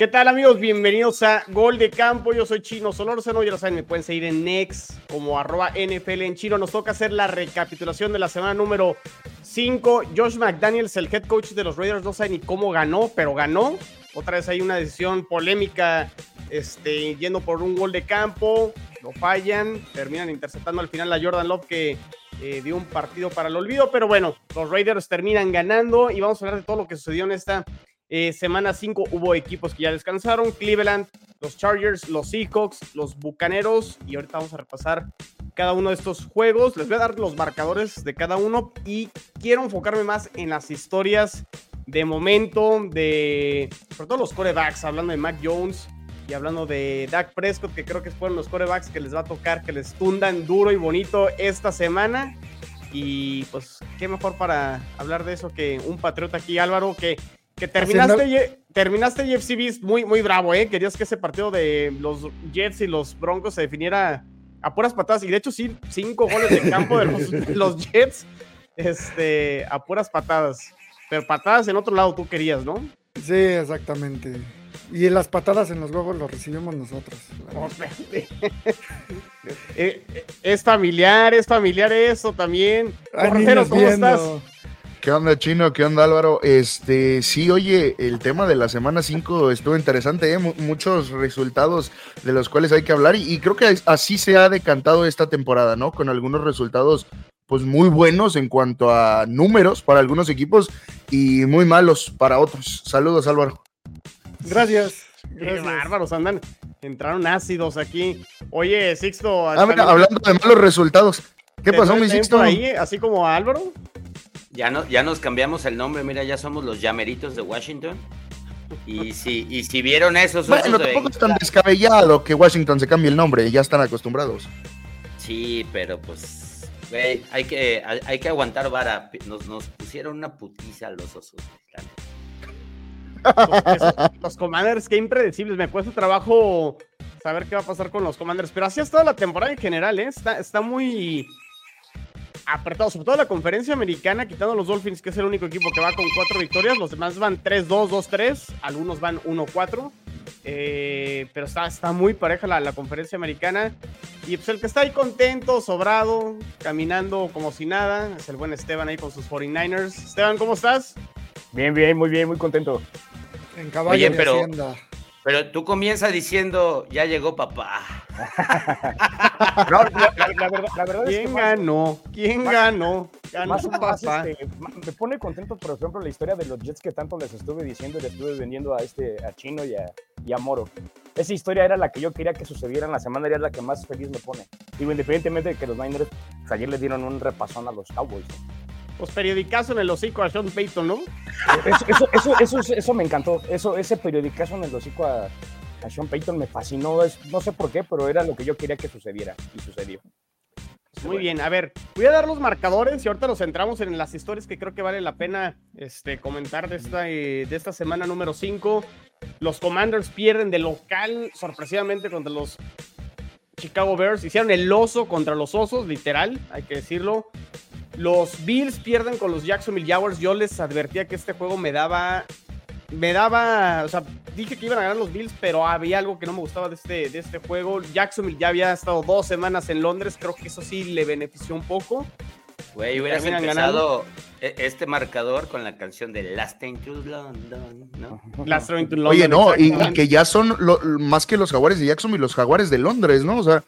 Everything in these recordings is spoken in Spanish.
¿Qué tal amigos? Bienvenidos a Gol de Campo. Yo soy Chino Solórzano. Ya lo saben, me pueden seguir en Next como arroba NFL en chino. Nos toca hacer la recapitulación de la semana número 5. Josh McDaniels, el head coach de los Raiders, no sabe ni cómo ganó, pero ganó. Otra vez hay una decisión polémica este, yendo por un gol de campo. Lo fallan. Terminan interceptando al final a Jordan Love que eh, dio un partido para el olvido. Pero bueno, los Raiders terminan ganando y vamos a hablar de todo lo que sucedió en esta eh, semana 5 hubo equipos que ya descansaron, Cleveland, los Chargers, los Seahawks, los Bucaneros y ahorita vamos a repasar cada uno de estos juegos. Les voy a dar los marcadores de cada uno y quiero enfocarme más en las historias de momento, de sobre todo los corebacks, hablando de Mac Jones y hablando de Dak Prescott, que creo que fueron los corebacks que les va a tocar, que les tundan duro y bonito esta semana. Y pues, qué mejor para hablar de eso que un patriota aquí, Álvaro, que que terminaste, terminaste Jeff Beast muy, muy bravo, ¿eh? Querías que ese partido de los Jets y los Broncos se definiera a puras patadas. Y de hecho, sí, cinco goles de campo de los, Jets este, a puras patadas. Pero patadas en otro lado tú querías, ¿no? Sí, exactamente. Y las patadas en los huevos los recibimos nosotros. Eh, eh, es familiar, es familiar eso también. Correteros, ¿cómo estás? ¿Qué onda, Chino? ¿Qué onda, Álvaro? Este, sí, oye, el tema de la semana 5 estuvo interesante, ¿eh? muchos resultados de los cuales hay que hablar y, creo que así se ha decantado esta temporada, ¿no? Con algunos resultados pues muy buenos en cuanto a números para algunos equipos y muy malos para otros. Saludos, Álvaro. Gracias. Qué bárbaros, andan, entraron ácidos aquí. Oye, Sixto. Ah, hablando de malos resultados, ¿qué pasó, mi Sixto? Ahí, así como Álvaro. Ya, no, ya nos cambiamos el nombre, mira, ya somos los llameritos de Washington. Y si, y si vieron eso, bueno, tampoco es tan descabellado que Washington se cambie el nombre, ya están acostumbrados. Sí, pero pues, güey, hay que, hay que aguantar vara. Nos, nos pusieron una putiza a los osos. los Commanders, qué impredecibles. Me cuesta trabajo saber qué va a pasar con los Commanders. Pero así es toda la temporada en general, ¿eh? Está, está muy apretado, sobre todo la conferencia americana, quitando los Dolphins, que es el único equipo que va con cuatro victorias. Los demás van 3-2, 2-3, algunos van 1-4. Eh, pero está, está muy pareja la, la, conferencia americana. Y pues el que está ahí contento, sobrado, caminando como si nada, es el buen Esteban ahí con sus 49ers. Esteban, ¿cómo estás? Bien, bien, muy bien, muy contento. En caballo pero, hacienda. Pero tú comienzas diciendo, ya llegó papá. no, la, verdad, ¿Quién es que ganó? ¿Quién ganó? Ganó más, papá. Este, me pone contento, por ejemplo, la historia de los Jets que tanto les estuve diciendo y les estuve vendiendo a este a Chino y a, y a Moro. Esa historia era la que yo quería que sucediera en la semana, era la que más feliz me pone. Digo, independientemente de que los Niners pues, ayer le dieron un repasón a los Cowboys pues periodicazo en el hocico a Sean Payton, ¿no? Eso, eso, eso, eso, me encantó. Eso, ese periodicazo en el hocico a, a Sean Payton me fascinó. Es, no sé por qué, pero era lo que yo quería que sucediera y sucedió. Muy bien, a ver, voy a dar los marcadores y ahorita nos centramos en las historias que creo que vale la pena este, comentar de esta, eh, de esta semana número 5. Los Commanders pierden de local sorpresivamente contra los Chicago Bears. Hicieron el oso contra los osos, literal, hay que decirlo. Los Bills pierden con los Jacksonville Jaguars. Yo les advertía que este juego me daba. Me daba. O sea, dije que iban a ganar los Bills, pero había algo que no me gustaba de este, de este juego. Jacksonville ya había estado dos semanas en Londres. Creo que eso sí le benefició un poco. Güey, hubieras empezado e, este marcador con la canción de Last Train to London, ¿no? Last Train to London. Oye, no, y, que ya son más que los jaguares de Jackson y los jaguares de Londres, ¿no? O sea,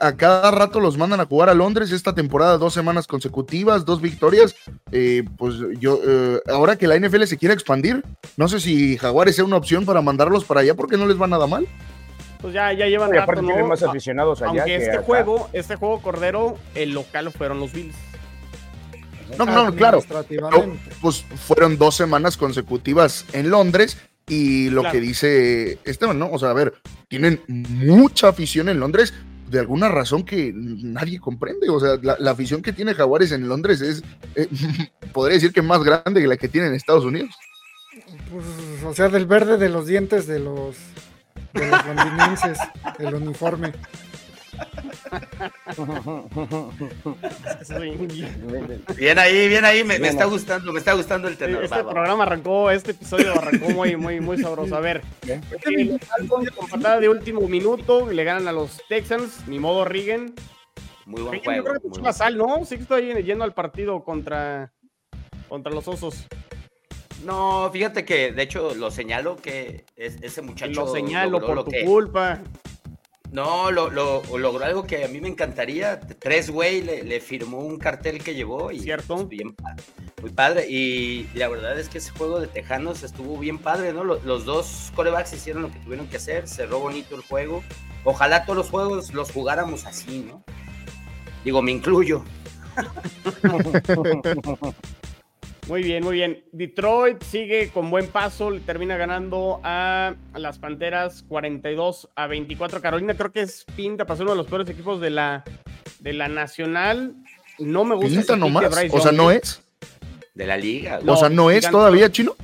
a cada rato los mandan a jugar a Londres esta temporada, dos semanas consecutivas, dos victorias. Eh, pues yo, eh, ahora que la NFL se quiere expandir, no sé si jaguares sea una opción para mandarlos para allá porque no les va nada mal pues ya, ya llevan rato, ¿no? más aficionados allá Aunque este juego, este juego Cordero, el local fueron los Bills. No, no, claro. pues fueron dos semanas consecutivas en Londres y lo que dice Esteban, ¿no? O sea, a ver, tienen mucha afición en Londres de alguna razón que nadie comprende. O sea, la, afición que tiene Jaguares en Londres es, eh, podría decir que más grande que la que tiene en Estados Unidos. Pues, o sea, del verde de los dientes de los, de los londinenses, el uniforme. Bien ahí, bien ahí, me, está gustando, me está gustando el tenor. Este va, va. programa arrancó, este episodio arrancó muy, muy, muy sabroso. A ver, eh, Falcons con patada de último minuto le ganan a los Texans, ni modo Rigen. Muy buen Rigen, yo juego. creo que muy buen- sal, ¿no? Sí que estoy yendo al partido contra, contra los Osos. No, fíjate que de hecho lo señalo que es- ese muchacho Lo señalo logró por lo tu que- culpa. No, lo, lo- logró algo que a mí me encantaría. Tres güey le, le firmó un cartel que llevó y Cierto. pues, bien pa- muy padre. Y la verdad es que ese juego de Tejanos estuvo bien padre, ¿no? Los, los dos corebacks hicieron lo que tuvieron que hacer, cerró bonito el juego. Ojalá todos los juegos los jugáramos así, ¿no? Digo, me incluyo. Muy bien, muy bien. Detroit sigue con buen paso, le termina ganando a las Panteras 42 a 24. Carolina creo que es pinta para ser uno de los peores equipos de la, de la Nacional. No me gusta. Pinta nomás. Bryce O sea, no ¿eh? es. De la liga. No, O sea, no es todavía chino.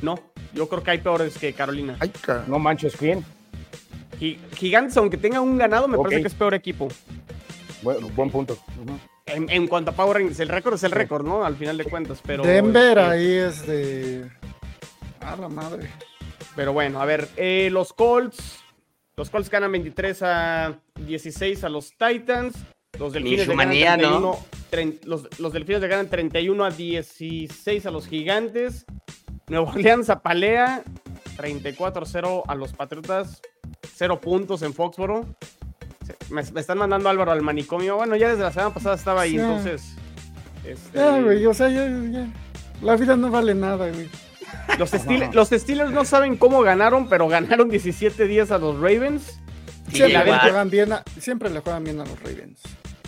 No, yo creo que hay peores que Carolina. Ay, ca- No manches, ¿quién? Gi- Gigantes, aunque tenga un ganado, me parece que es peor equipo. Buen, buen punto. En, en cuanto a Power Rangers, el récord es el récord, ¿no? Al final de cuentas, pero... Denver este, ahí es de. A la madre. Pero bueno, a ver, eh, los Colts. Los Colts ganan 23 a 16 a los Titans. Los Delfines le ganan Michomanía, 31, ¿no? tren- los, los Delfines le ganan 31 a 16 a los Gigantes. Nueva Orleans apalea 34 a 0 a los Patriotas. Cero puntos en Foxboro. Me, me están mandando Álvaro al manicomio. Bueno, ya desde la semana pasada estaba ahí, Sí. entonces. este, Ya, güey, o sea, ya, ya. La vida no vale nada, güey. Los, Steelers, los Steelers no saben cómo ganaron, pero ganaron 17 días a los Ravens. Siempre le, juegan bien a, siempre le juegan bien a los Ravens.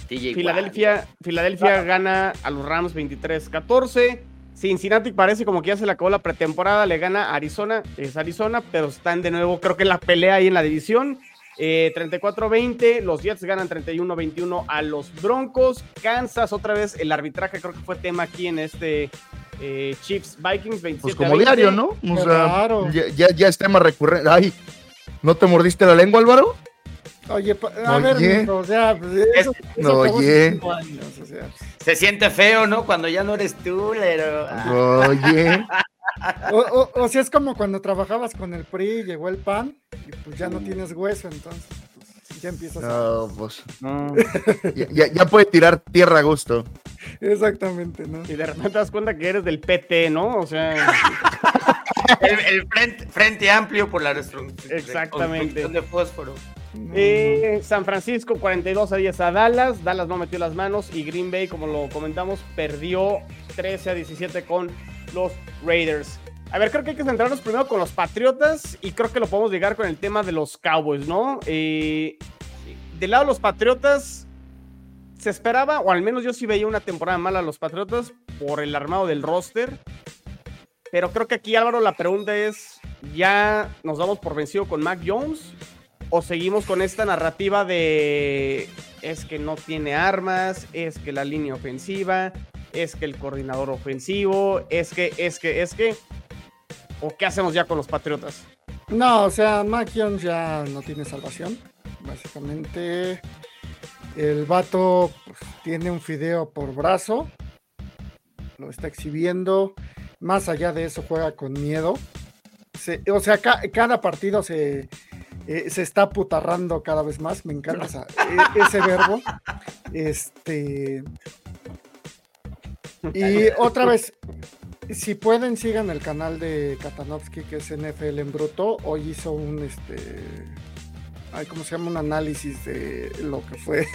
Filadelfia, Filadelfia gana a los Rams 23-14. Cincinnati parece como que ya se le acabó la pretemporada, le gana a Arizona, es Arizona, pero están de nuevo, creo que en la pelea ahí en la división. Eh, 34-20, los Jets ganan 31-21 a los Broncos. Kansas, otra vez, el arbitraje creo que fue tema aquí en este eh, Chiefs Vikings 27 Pues como 20. diario, ¿no? O Qué sea, raro. ya, ya, ya es tema recurrente. Ay, ¿no te mordiste la lengua, Álvaro? Oye, a ver, Oye. mijo, o sea, pues, eso, eso Oye. años, o sea. Se siente feo, ¿no? Cuando ya no eres tú, pero... Oye. O, o- o sea, es como cuando trabajabas con el PRI, llegó el PAN, y pues ya no tienes hueso, entonces pues, ya empiezas a... No, pues. Ya, ya, ya puede tirar tierra a gusto. Exactamente, ¿no? Y de repente te das cuenta que eres del PT, ¿no? O sea, El, el frente, frente amplio por la restru- Exactamente. reconstrucción de fósforo. Eh, San Francisco 42 a 10 a Dallas. Dallas no metió las manos y Green Bay, como lo comentamos, perdió 13 a 17 con los Raiders. A ver, creo que hay que centrarnos primero con los Patriotas y creo que lo podemos llegar con el tema de los Cowboys, ¿no? Eh, del lado de los Patriotas, se esperaba, o al menos yo sí veía una temporada mala a los Patriotas por el armado del roster. Pero creo que aquí, Álvaro, la pregunta es: ¿ya nos damos por vencido con Mac Jones? ¿O seguimos con esta narrativa de es que no tiene armas, es que la línea ofensiva, es que el coordinador ofensivo, es que, es que, es que? ¿O qué hacemos ya con los Patriotas? No, o sea, Mac ya no tiene salvación. Básicamente, el vato pues, tiene un fideo por brazo, lo está exhibiendo. Más allá de eso, juega con miedo. O sea, ca- cada partido se, eh, se está putarrando cada vez más. Me encanta e- ese verbo. Este. Y otra vez, si pueden, sigan el canal de Katanovsky, que es NFL en bruto. Hoy hizo un este. Ay, ¿cómo se llama? Un análisis de lo que fue.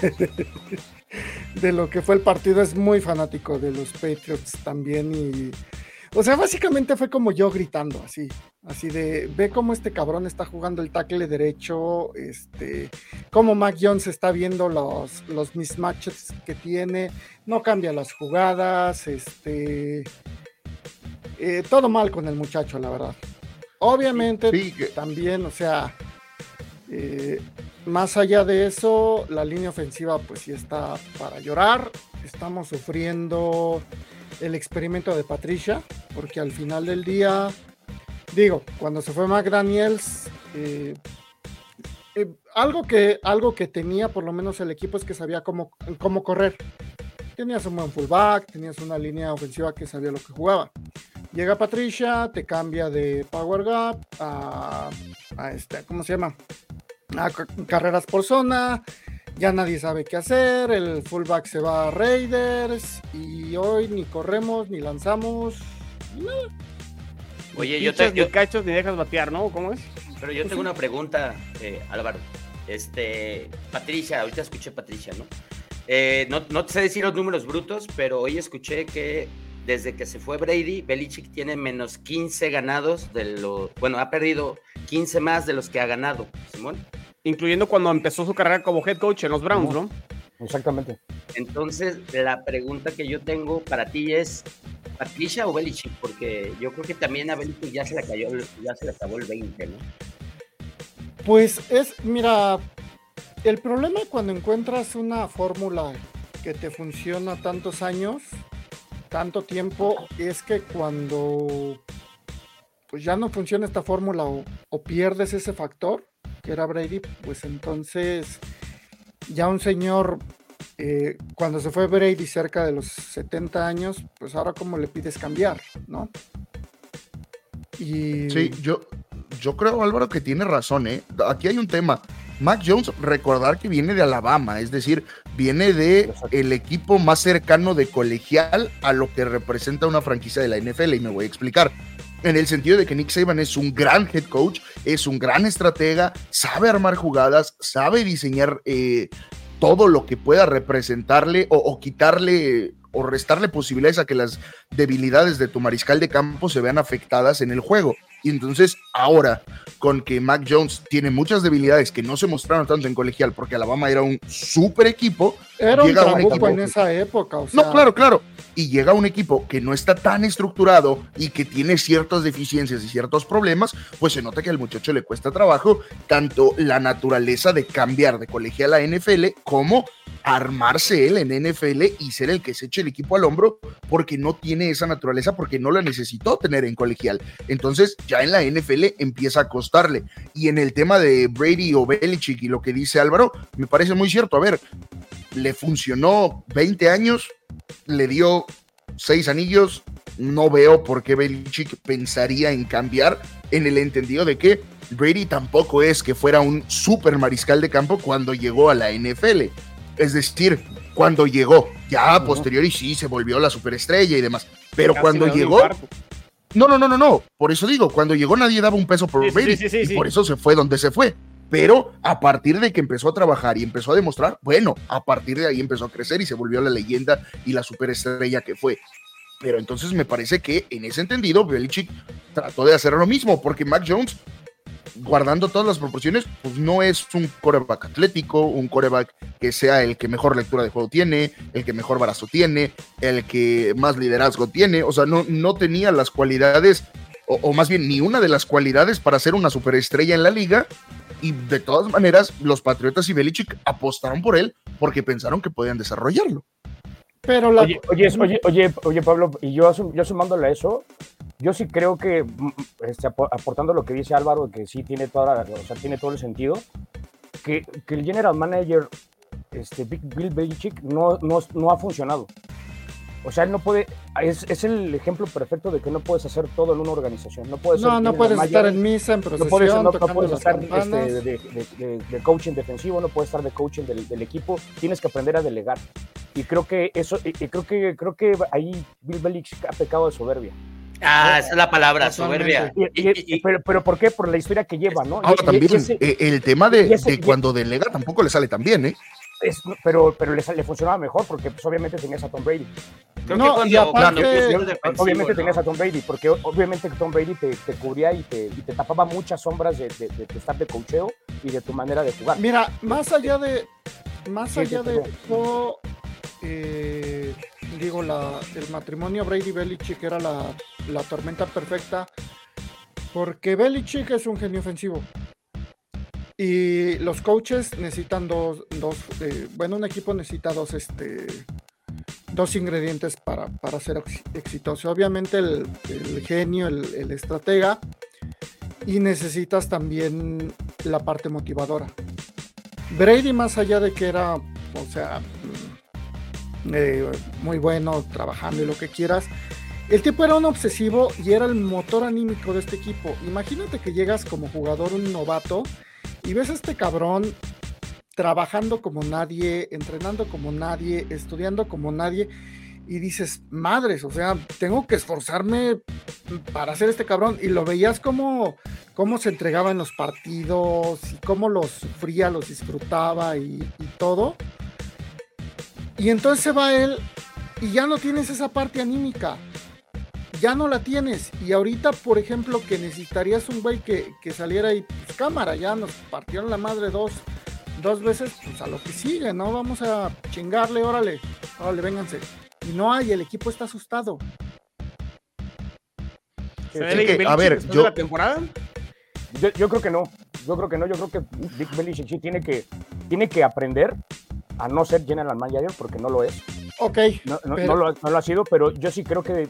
de lo que fue el partido. Es muy fanático de los Patriots también. Y. O sea, básicamente fue como yo gritando, así. Así de. Ve cómo este cabrón está jugando el tackle derecho. Este. Cómo Mac Jones está viendo los, los mismatches que tiene. No cambia las jugadas. Este. Eh, todo mal con el muchacho, la verdad. Obviamente, Sí, también, o sea, eh, más allá de eso, la línea ofensiva pues sí está para llorar. Estamos sufriendo el experimento de Patricia, porque al final del día digo, cuando se fue McDaniels, eh, eh, algo, que, algo que tenía por lo menos el equipo es que sabía cómo, cómo correr. Tenías un buen fullback, tenías una línea ofensiva que sabía lo que jugaba. Llega Patricia, te cambia de Power Gap a, a este, ¿cómo se llama? A carreras por zona, ya nadie sabe qué hacer, el fullback se va a Raiders y hoy ni corremos ni lanzamos. Oye, yo te. Ni cachos ni dejas batear, ¿no? ¿Cómo es? Pero yo tengo una pregunta, eh, Álvaro. Este, Patricia, ahorita escuché Patricia, ¿no? Eh, ¿no? No sé decir los números brutos, pero hoy escuché que desde que se fue Brady, Belichick tiene menos 15 ganados de lo. Bueno, ha perdido 15 más de los que ha ganado, Simón. Incluyendo cuando empezó su carrera como head coach en los Browns, ¿no? Exactamente. Entonces, la pregunta que yo tengo para ti es, ¿Patricia o Belichick? Porque yo creo que también a Belichick ya se le cayó, ya se le acabó el 20, ¿no? Pues es, mira, el problema cuando encuentras una fórmula que te funciona tantos años, tanto tiempo, es que cuando pues ya no funciona esta fórmula o, o pierdes ese factor, que era Brady, pues entonces ya un señor, eh, cuando se fue Brady cerca de los 70 años, pues ahora como le pides cambiar, ¿no? Y... Sí, yo, yo creo, Álvaro, que tiene razón, ¿eh? Aquí hay un tema. Mac Jones, recordar que viene de Alabama, es decir, viene de el equipo más cercano de colegial a lo que representa una franquicia de la NFL, y me voy a explicar en el sentido de que Nick Saban es un gran head coach, es un gran estratega, sabe armar jugadas, sabe diseñar eh, todo lo que pueda representarle o, quitarle o restarle posibilidades a que las debilidades de tu mariscal de campo se vean afectadas en el juego. Y entonces ahora, con que Mac Jones tiene muchas debilidades que no se mostraron tanto en colegial, porque Alabama era un super equipo. Era un equipo en esa época. No, claro, claro. Y llega un equipo que no está tan estructurado y que tiene ciertas deficiencias y ciertos problemas, pues se nota que al muchacho le cuesta trabajo tanto la naturaleza de cambiar de colegial a NFL como armarse él en NFL y ser el que se eche el equipo al hombro porque no tiene esa naturaleza, porque no la necesitó tener en colegial. Entonces ya en la NFL empieza a costarle. Y en el tema de Brady o Belichick y lo que dice Álvaro, me parece muy cierto. A ver, le funcionó 20 años, le dio seis anillos, no veo por qué Belichick pensaría en cambiar en el entendido de que Brady tampoco es que fuera un super mariscal de campo cuando llegó a la NFL. Es decir, cuando llegó, ya a posteriori sí se volvió la superestrella y demás. Pero cuando llegó. No, no, no, no, no. Por eso digo, cuando llegó nadie daba un peso por Brady. y por eso se fue donde se fue. Pero a partir de que empezó a trabajar y empezó a demostrar, bueno, a partir de ahí empezó a crecer y se volvió la leyenda y la superestrella que fue. Pero entonces me parece que en ese entendido, Belichick trató de hacer lo mismo, porque Mac Jones guardando todas las proporciones, pues no es un coreback atlético, un coreback que sea el que mejor lectura de juego tiene, el que mejor brazo tiene, el que más liderazgo tiene, o sea, no, no tenía las cualidades, o, más bien ni una de las cualidades para ser una superestrella en la liga, y de todas maneras los Patriotas y Belichick apostaron por él porque pensaron que podían desarrollarlo. Pero oye, oye, oye, oye, Pablo, y yo, yo sumándole a eso, yo sí creo que, mm, mm, este, aportando lo que dice Álvaro, que sí tiene, toda, o sea, tiene todo el sentido, que, que el general manager, este, Bill Belichick, no, no, no ha funcionado. O sea, él no puede, es, es, el ejemplo perfecto de que no puedes hacer todo en una organización. No puedes, no, no puedes estar en misa, en procesión, no puedes, no, no puedes estar este, de, de, de, coaching defensivo, no puedes estar de coaching del, del, equipo. Tienes que aprender a delegar. Y creo que eso, y creo que creo que ahí Bill Belichick ha pecado de soberbia. Ah, esa es la palabra, soberbia. pero, pero, ¿por qué? Por la historia que lleva, ¿no? Ahora también, eh, el tema de, cuando delega tampoco le sale tan bien, ¿eh? pero pero le, le, funcionaba mejor porque pues, obviamente tenías a Tom Brady. no, y aparte, obviamente tenías a Tom Brady, porque obviamente Tom Brady te, te cubría y te, y te, tapaba muchas sombras de, de, de, estar de cocheo y de tu manera de jugar. Mira, más allá de más allá de eso, eh, digo, la, el matrimonio Brady Belichick era la, la tormenta perfecta porque Belichick es un genio ofensivo. Y los coaches necesitan dos, dos eh, bueno, un equipo necesita dos, este, dos ingredientes para, para ser exitoso. Obviamente el, genio, el, el, estratega, y necesitas también la parte motivadora. Brady, más allá de que era, o sea, mm, eh, muy bueno trabajando y lo que quieras, el tipo era un obsesivo y era el motor anímico de este equipo. Imagínate que llegas como jugador, un novato, y ves a este cabrón trabajando como nadie, entrenando como nadie, estudiando como nadie, y dices, madres, o sea, tengo que esforzarme para hacer este cabrón. Y lo veías como cómo se entregaba en los partidos y cómo los sufría, los disfrutaba y, y todo. Y entonces se va él y ya no tienes esa parte anímica. Ya no la tienes. Y ahorita, por ejemplo, que necesitarías un güey que, que saliera y pues cámara, ya nos partieron la madre dos, dos veces, pues a lo que sigue, ¿no? Vamos a chingarle, órale, órale, vénganse. Y no hay, el equipo está asustado. ¿Se ve Sí, Bill que, a ver, yo- la temporada? Yo, yo creo que no. Yo creo que no. Yo creo que Dick Belichick sí tiene que, tiene que aprender a no ser general manager porque no lo es. Ok, No, no- Pero- no lo, no lo ha sido, pero yo sí creo que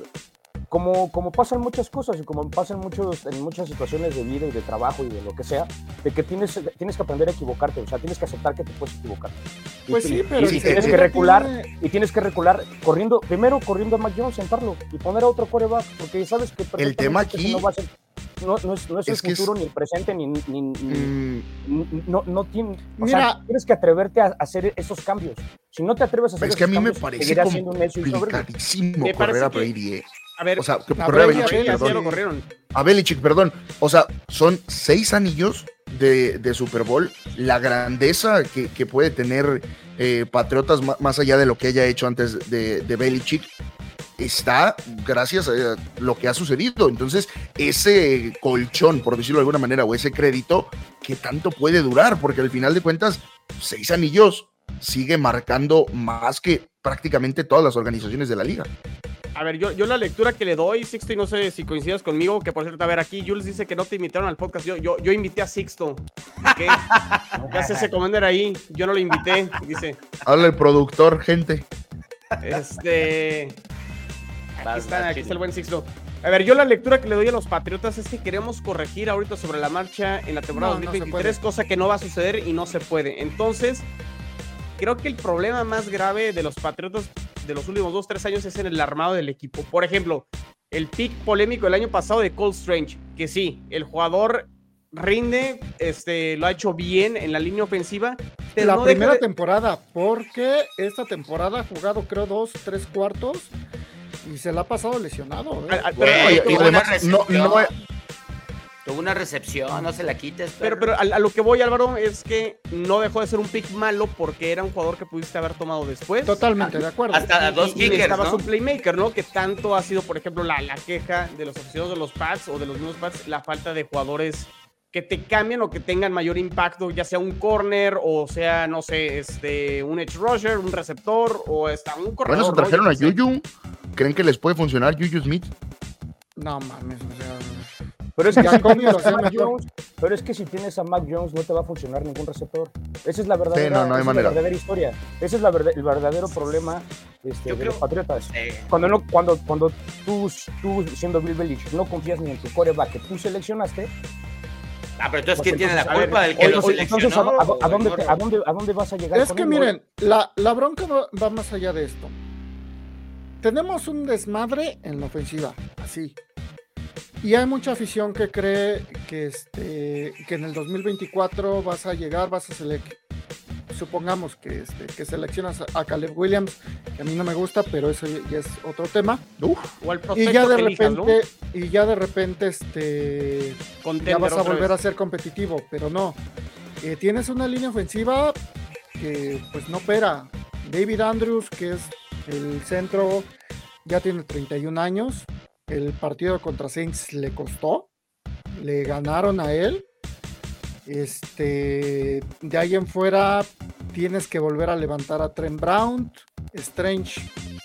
como, como pasan muchas cosas y como pasan muchos, en muchas situaciones de vida y de trabajo y de lo que sea, de que tienes, tienes que aprender a equivocarte, o sea, tienes que aceptar que te puedes equivocar. Y- pues sí, y- pero y, el tienes que recular, tiene- y tienes que recular corriendo, primero corriendo a Mac Jones, sentarlo y poner a otro coreback, porque sabes que El tema ese aquí- no, va a ser- no, no es, no es el es- futuro, ni el presente, ni, ni- ni- Mm, n- no, no tiene, o Mira. sea, tienes que atreverte a hacer esos cambios. Si no te atreves a hacer es que a esos mí me cambios, parece seguirás siendo un necio y soberbio. complicadísimo Me parece correr a que- Brady, eh. A ver, O sea, que A Brady, Belichick, Brady, perdón. corrieron. A Belichick, perdón. O sea, son seis anillos de, de Super Bowl. La grandeza que, que puede tener eh, Patriotas, más allá de lo que haya hecho antes de, de Belichick, está gracias a lo que ha sucedido. Entonces, ese colchón, por decirlo de alguna manera, o ese crédito, ¿qué tanto puede durar? Porque al final de cuentas, seis anillos sigue marcando más que prácticamente todas las organizaciones de la liga. A ver, yo, yo la lectura que le doy, Sixto, y no sé si coincidas conmigo, que por cierto, a ver, aquí Jules dice que no te invitaron al podcast. Yo, yo, yo invité a Sixto. ¿Qué? ¿Qué hace ese commander ahí? Yo no lo invité, dice. Habla el productor, gente. Este. Aquí aquí está el buen Sixto. A ver, yo la lectura que le doy a los Patriotas es que queremos corregir ahorita sobre la marcha en la temporada No, no se 2023, puede. cosa que no va a suceder y no se puede. Entonces, creo que el problema más grave de los Patriotas de los últimos dos, tres años es en el armado del equipo. Por ejemplo, el pick polémico del año pasado de Cole Strange, que sí, el jugador rinde, este, lo ha hecho bien en la línea ofensiva. Pero la no primera de- temporada, porque esta temporada ha jugado creo dos, tres cuartos y se la ha pasado lesionado. ¿eh? Y tuvo una además, no- Tuvo una recepción, no se la quites. Pero, pero a, a lo que voy, Álvaro, es que no dejó de ser un pick malo porque era un jugador que pudiste haber tomado después. Totalmente de acuerdo. Hasta dos y, y kickers, necesitabas ¿no? un playmaker, ¿no? Que tanto ha sido, por ejemplo, la, la queja de los aficionados de los Pats o de los mismos Pats, la falta de jugadores que te cambien o que tengan mayor impacto, ya sea un corner o sea, no sé, este, un edge rusher, un receptor o hasta un corredor. Bueno, se trajeron a. Yuyu. ¿Creen que les puede funcionar Yuyu Smith? No mames, o sea. Pero es que si tienes a Mac. Jones, pero es que si tienes a Mac Jones no te va a funcionar ningún receptor. Esa es la verdadera, Sí, no, no hay esa es manera. la verdadera historia. Ese es la verdad- el verdadero problema este, de creo- los Patriotas. Eh, Cuando, no, cuando, cuando tú, tú, siendo Bill Belichick, no confías ni en tu coreback que tú seleccionaste, ah, pero entonces, pues ¿quién tiene la culpa ver, del que lo entonces, entonces, ¿a, seleccionó? a- a dónde, a, dónde, ¿a dónde vas a llegar? Es con que él, miren, la, la bronca va, va más allá de esto. Tenemos un desmadre en la ofensiva, así. Y hay mucha afición que cree que, este, que en el 2024 vas a llegar, vas a seleccionar. Supongamos que, este, que seleccionas a- Caleb Williams, que a mí no me gusta, pero eso ya es otro tema. Uf, O al Y ya de que elijas, ¿no? repente, y ya de repente, este, ya vas a volver vez. a ser competitivo, pero no. Eh, tienes una línea ofensiva que pues no opera. David Andrews, que es el centro, ya tiene 31 años. El partido contra Saints le costó. Le ganaron a él. Este, de ahí en fuera tienes que volver a levantar a Trent Brown. Strange,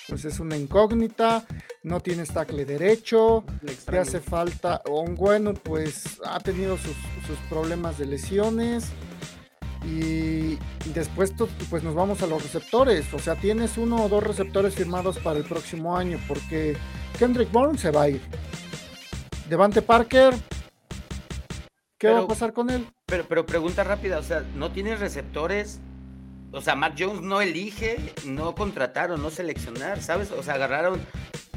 pues es una incógnita. No tienes tackle derecho Le hace falta un bueno pues ha tenido sus, sus problemas de lesiones y después pues nos vamos a los receptores o sea tienes uno o dos receptores firmados para el próximo año porque Kendrick Bourne se va a ir Devante Parker ¿Qué va a pasar con él? Pero, pero pregunta rápida, o sea, ¿no tienes receptores? O sea, Mac Jones no elige, no contrataron, no seleccionar, ¿sabes? O sea, agarraron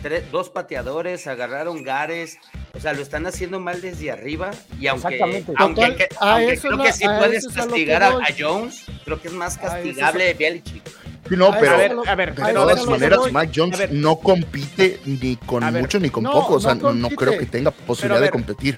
tres- dos pateadores, agarraron Gares, o sea, lo están haciendo mal desde arriba y aunque, Exactamente. aunque, Total, que- a aunque creo que a puedes castigar a, Jones, creo que es más castigable Belichick. No, pero a ver, a ver, de todas maneras, Mac Jones ver, no compite ni con A ver, mucho ni con no, poco. O sea, no creo que tenga posibilidad de competir.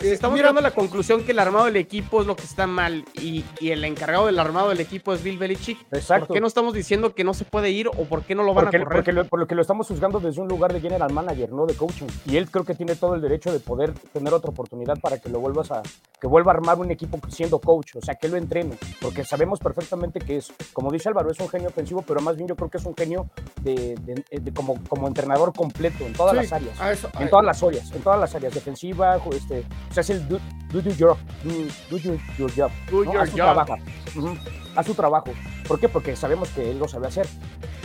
Estamos Mira- llegando a la conclusión que el armado del equipo es lo que está mal y, y el encargado del armado del equipo es Bill Belichick. Exacto. ¿Por qué no estamos diciendo que no se puede ir o por qué no lo van Porque, a correr? porque lo, por lo que lo estamos juzgando desde un lugar de general manager, no de coaching. Y él creo que tiene todo el derecho de poder tener otra oportunidad para que lo vuelvas a, que vuelva a armar un equipo siendo coach, o sea, que lo entrene. Porque sabemos perfectamente que es, como dice Álvaro, es un genio ofensivo, pero más bien yo creo que es un genio de, de- de- como, como entrenador completo en todas Sí, las áreas. eso- En todas las áreas, en todas las áreas, defensiva, este, o sea, es el do, do, do your, do, do your, your job, Do ¿no? your Haz job. trabajo, Ujú, haz su trabajo. ¿Por qué? Porque sabemos que él lo sabe hacer.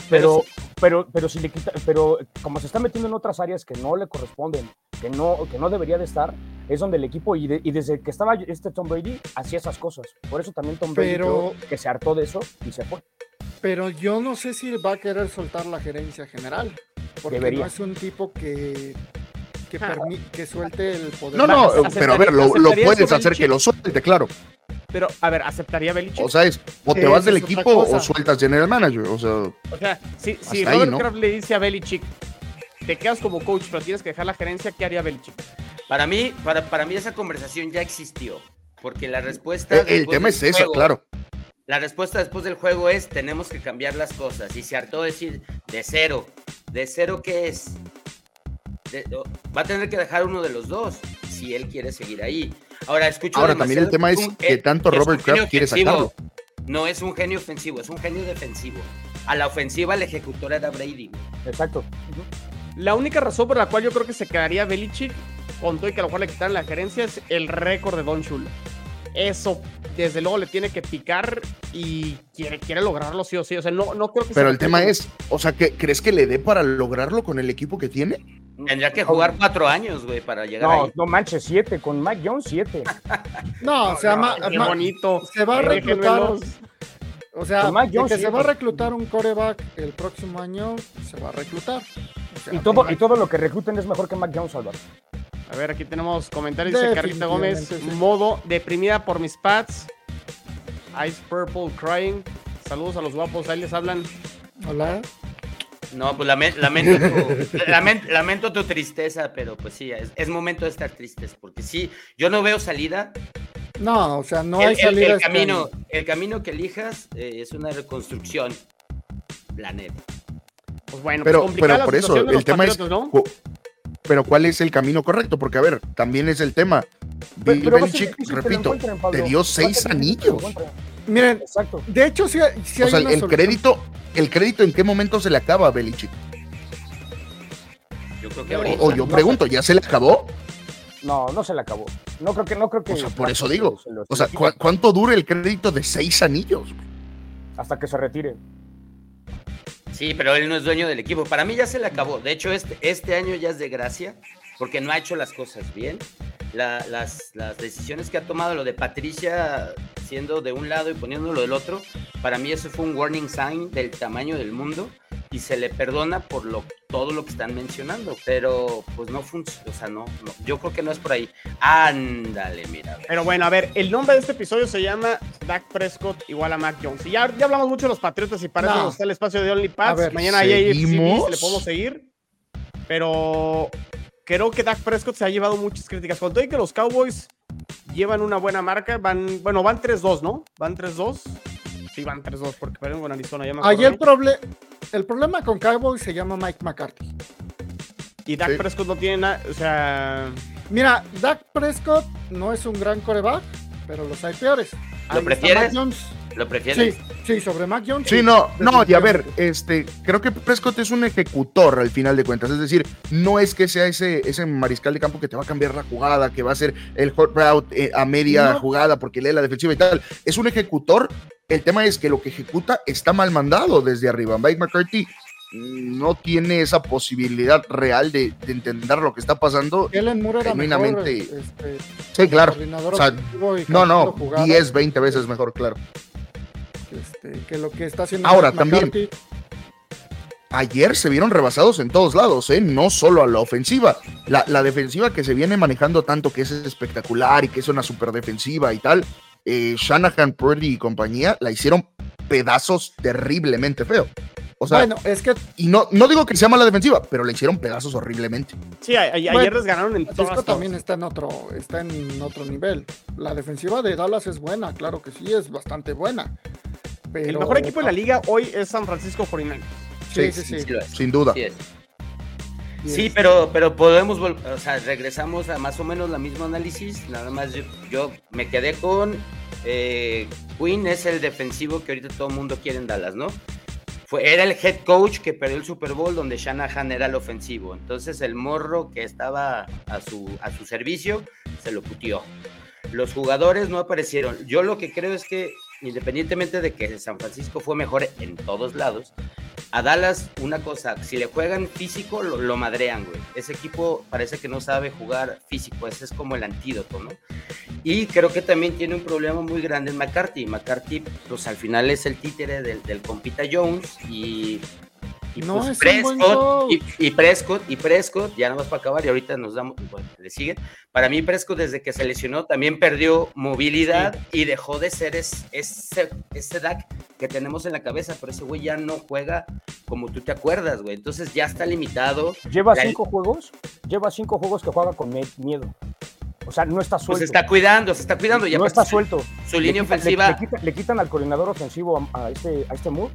Pero, pero, pero si le quita, pero como se está metiendo en otras áreas que no le corresponden, que no, que no debería de estar, es donde el equipo, y, de- y desde que estaba este Tom Brady, hacía esas cosas. Por eso también Tom Brady Pero- creo que se hartó de eso y se fue. Pero yo no sé si va a querer soltar la gerencia general. Porque Debería. no es un tipo que, que, permi- que suelte el poder. No, no, ¿Aceptaría- pero a ver, lo, puedes eso hacer Belichick? que lo suelte, claro. Pero, a ver, ¿aceptaría Belichick? O sea, es o te vas del equipo cosa. o sueltas general manager. O sea, O sea, si, si Hasta ahí, Robert ¿no? Kraft le dice a Belichick, te quedas como coach, pero tienes que dejar la gerencia, ¿qué haría Belichick? Para mí, para, para mí esa conversación ya existió, porque la respuesta... el, tema es esa, juego- claro. La respuesta después del juego es tenemos que cambiar las cosas. Y se hartó decir de cero. ¿De cero qué es? Va a tener que dejar uno de los dos si él quiere seguir ahí. Ahora, escucho Ahora, también el tema es un- que tanto es Robert Kraft quiere sacarlo. No es un genio ofensivo, es un genio defensivo. A la ofensiva el ejecutor era Brady. Exacto. La única razón por la cual yo creo que se quedaría Belichick, con todo y que a lo mejor le quitaran la gerencia, es el récord de Don Shula. Eso, desde luego, le tiene que picar y quiere, quiere lograrlo sí o sí. O sea, no, no creo que Pero el tema es, o sea, ¿que, ¿crees que le dé para lograrlo con el equipo que tiene? Tendría que jugar cuatro años, güey, para llegar No, ahí. no manches, siete, con Mike Jones, siete. No, o sea, ma- Qué ma- bonito. se va a reclutar. O sea, de Jones que se va a reclutar un coreback el próximo año, se va a reclutar. O sea, Y todo, Mike- y todo lo que recluten es mejor que Mike Jones, Álvaro. A ver, aquí tenemos comentarios. Dice Carlita Gómez, sí. modo deprimida por mis pads. Ice Purple Crying. Saludos a los guapos, ahí les hablan. Hola. No, pues lame- lamento, tu, lamen- lamento tu tristeza, pero pues sí, es, es momento de estar tristes, porque sí, yo no veo salida. No, o sea, no el, hay salida. el este camino, el camino que elijas eh, es una reconstrucción. La neta. Pues bueno, Pero, pues pero la por eso, el tema es, pero ¿cuál es el camino correcto? Porque, a ver, también es el tema. Bill Belichick, repito, te dio seis anillos. Miren, Exacto. de hecho, sí, hay- sí hay O sea, una el solución. crédito, el crédito en qué momento se le acaba a Belichick. Yo creo que O- ahorita. O yo pregunto, ¿ya se le acabó? No, no se le acabó. No creo que, no creo que. O sea, por eso digo. se O sea, se lo ¿cu- quiten ¿cuánto dura el crédito de seis anillos? hasta que se retire. Sí, pero él no es dueño del equipo. Para mí ya se le acabó. De hecho, este, este año ya es de gracia, porque no ha hecho las cosas bien. La- las, las decisiones que ha tomado, lo de Patricia siendo de un lado y poniéndolo del otro, para mí eso fue un warning sign del tamaño del mundo y se le perdona por lo, todo lo que están mencionando, pero pues no funciona, o sea, no, no, yo creo que no es por ahí. Ándale, mira. Pero bueno, a ver, el nombre de este episodio se llama Dak Prescott igual a Mac Jones. Y ya, ya hablamos mucho de los Patriotas y para eso No. nos está el espacio de OnlyPads. Mañana ¿seguimos? le podemos seguir. Pero creo que Dak Prescott se ha llevado muchas críticas. Con todo y que los Cowboys llevan una buena marca, van, bueno, van 3-2, ¿no? Van 3-2. Sí, van 3-2 porque perdieron con Arizona. Ya me Ahí el, proble- el problema con Cowboys se llama Mike McCarthy. Y Dak Sí. Prescott no tiene nada, o sea... Mira, Dak Prescott no es un gran coreback, pero los hay peores. Ahí está prefieres? Jones. ¿Lo prefieres? Sí, sí, sobre Mac Jones. Sí, no, no, y a ver, este, creo que Prescott es un ejecutor al final de cuentas, es decir, no es que sea ese, ese mariscal de campo que te va a cambiar la jugada, que va a hacer el hot route eh, a media No. jugada porque lee la defensiva y tal, es un ejecutor, el tema es que lo que ejecuta está mal mandado desde arriba, Mike McCarthy no tiene esa posibilidad real de, de entender lo que está pasando. Kellen Moore era mejor, genuinamente- este, Sí, claro. coordinador O sea, no, no, jugadas, 10, 20 veces mejor, claro. Este, que lo que está haciendo Ahora, McCarthy. Ayer se vieron rebasados en todos lados, ¿eh? no solo a la ofensiva. La, la defensiva que se viene manejando tanto, que es espectacular y que es una super defensiva y tal, eh, Shanahan, Purdy y compañía la hicieron pedazos terriblemente feo. O sea, bueno, es que y no, no digo que sea mala defensiva, pero la hicieron pedazos horriblemente. Sí, a- a- ayer les ganaron en Francisco todas. también está en otro, está en otro nivel. La defensiva de Dallas es buena, claro que sí, es bastante buena. Pero, El mejor equipo de la liga hoy es San Francisco 49ers. Sí, sí, sí. Sin duda. Sí es. Y Sí, es- pero, pero podemos, o sea, regresamos a más o menos la mismo análisis, nada más yo, yo me quedé con eh, Quinn es el defensivo que ahorita todo el mundo quiere en Dallas, ¿no? Fue, era el head coach que perdió el Super Bowl donde Shanahan era el ofensivo, entonces el morro que estaba a su, a su servicio se lo putió. Los jugadores no aparecieron. Yo lo que creo es que independientemente de que San Francisco fue mejor en todos lados, a Dallas, una cosa, si le juegan físico, lo, madrean, güey. Ese equipo parece que no sabe jugar físico, ese es como el antídoto, ¿no? Y creo que también tiene un problema muy grande en McCarthy. McCarthy, pues al final es el títere del, del compita Jones y, y No, pues, Prescott, y, y Prescott, y Prescott, ya nada más para acabar, y ahorita nos damos, bueno, le siguen. Para mí, Prescott, desde que se lesionó, también perdió movilidad y dejó de ser es- ese, ese Dak que tenemos en la cabeza, pero ese güey ya no juega como tú te acuerdas, güey. Entonces ya está limitado. Lleva La- cinco juegos, lleva cinco juegos que juega con miedo. O sea, no está Pues suelto. se está cuidando, se está cuidando. Y no está suelto. Su línea ofensiva. Le, quitan, le quitan al coordinador ofensivo a, a este, a este Moore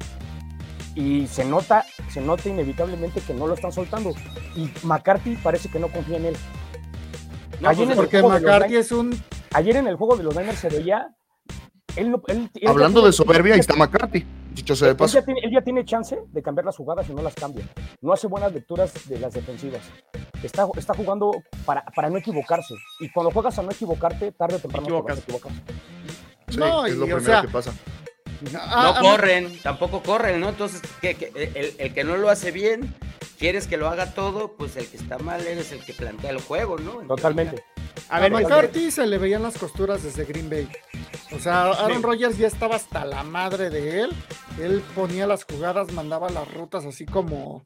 y se nota, se nota inevitablemente que no lo están soltando. Y McCarthy parece que no confía en él. No, Ayer pues, en el Porque juego de los McCarthy Niners- es un Ayer en el juego de los Niners se veía. Él, no- él- él ya Hablando tiene- de soberbia, ahí está McCarthy. Dicho sea de Él paso. ya, tiene, él ya tiene chance de cambiar las jugadas y no las cambia. No hace buenas lecturas de las defensivas. Está, está jugando para, para no equivocarse. Y cuando juegas a no equivocarte, tarde o temprano te vas a equivocar. Sí, No, es lo y, o primero sea, que pasa. Ah, no ah, corren, tampoco corren, ¿no? Entonces, ¿qué- qué? el, el que no lo hace bien, quieres que lo haga todo, pues el que está mal eres el que plantea el juego, ¿no? En Totalmente. A A ver, McCarthy se le veían las costuras desde Green Bay. O sea, Aaron Sí. Rodgers ya estaba hasta la madre de él. Él ponía las jugadas, mandaba las rutas así como,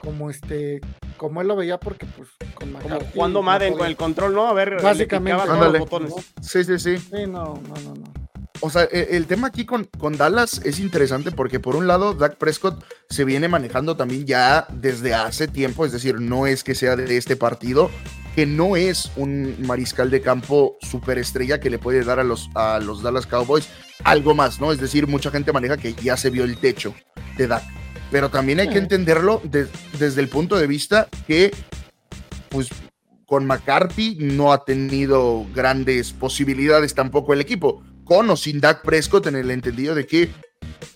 como este, como él lo veía porque pues con como McCarthy jugando no Madden con el control, ¿no? A ver, le Básicamente. todos los botones. Sí, sí, sí. Sí, no, no, no, no. O sea, e- el tema aquí con, con Dallas es interesante porque por un lado Dak Prescott se viene manejando también ya desde hace tiempo, es decir, no es que sea de este partido, que no es un mariscal de campo superestrella que le puede dar a los, a los Dallas Cowboys algo más, ¿no? Es decir, mucha gente maneja que ya se vio el techo de Dak. Pero también hay que entenderlo de- desde el punto de vista que, pues, con McCarthy no ha tenido grandes posibilidades tampoco el equipo. Con o sin Dak Prescott, en el entendido de que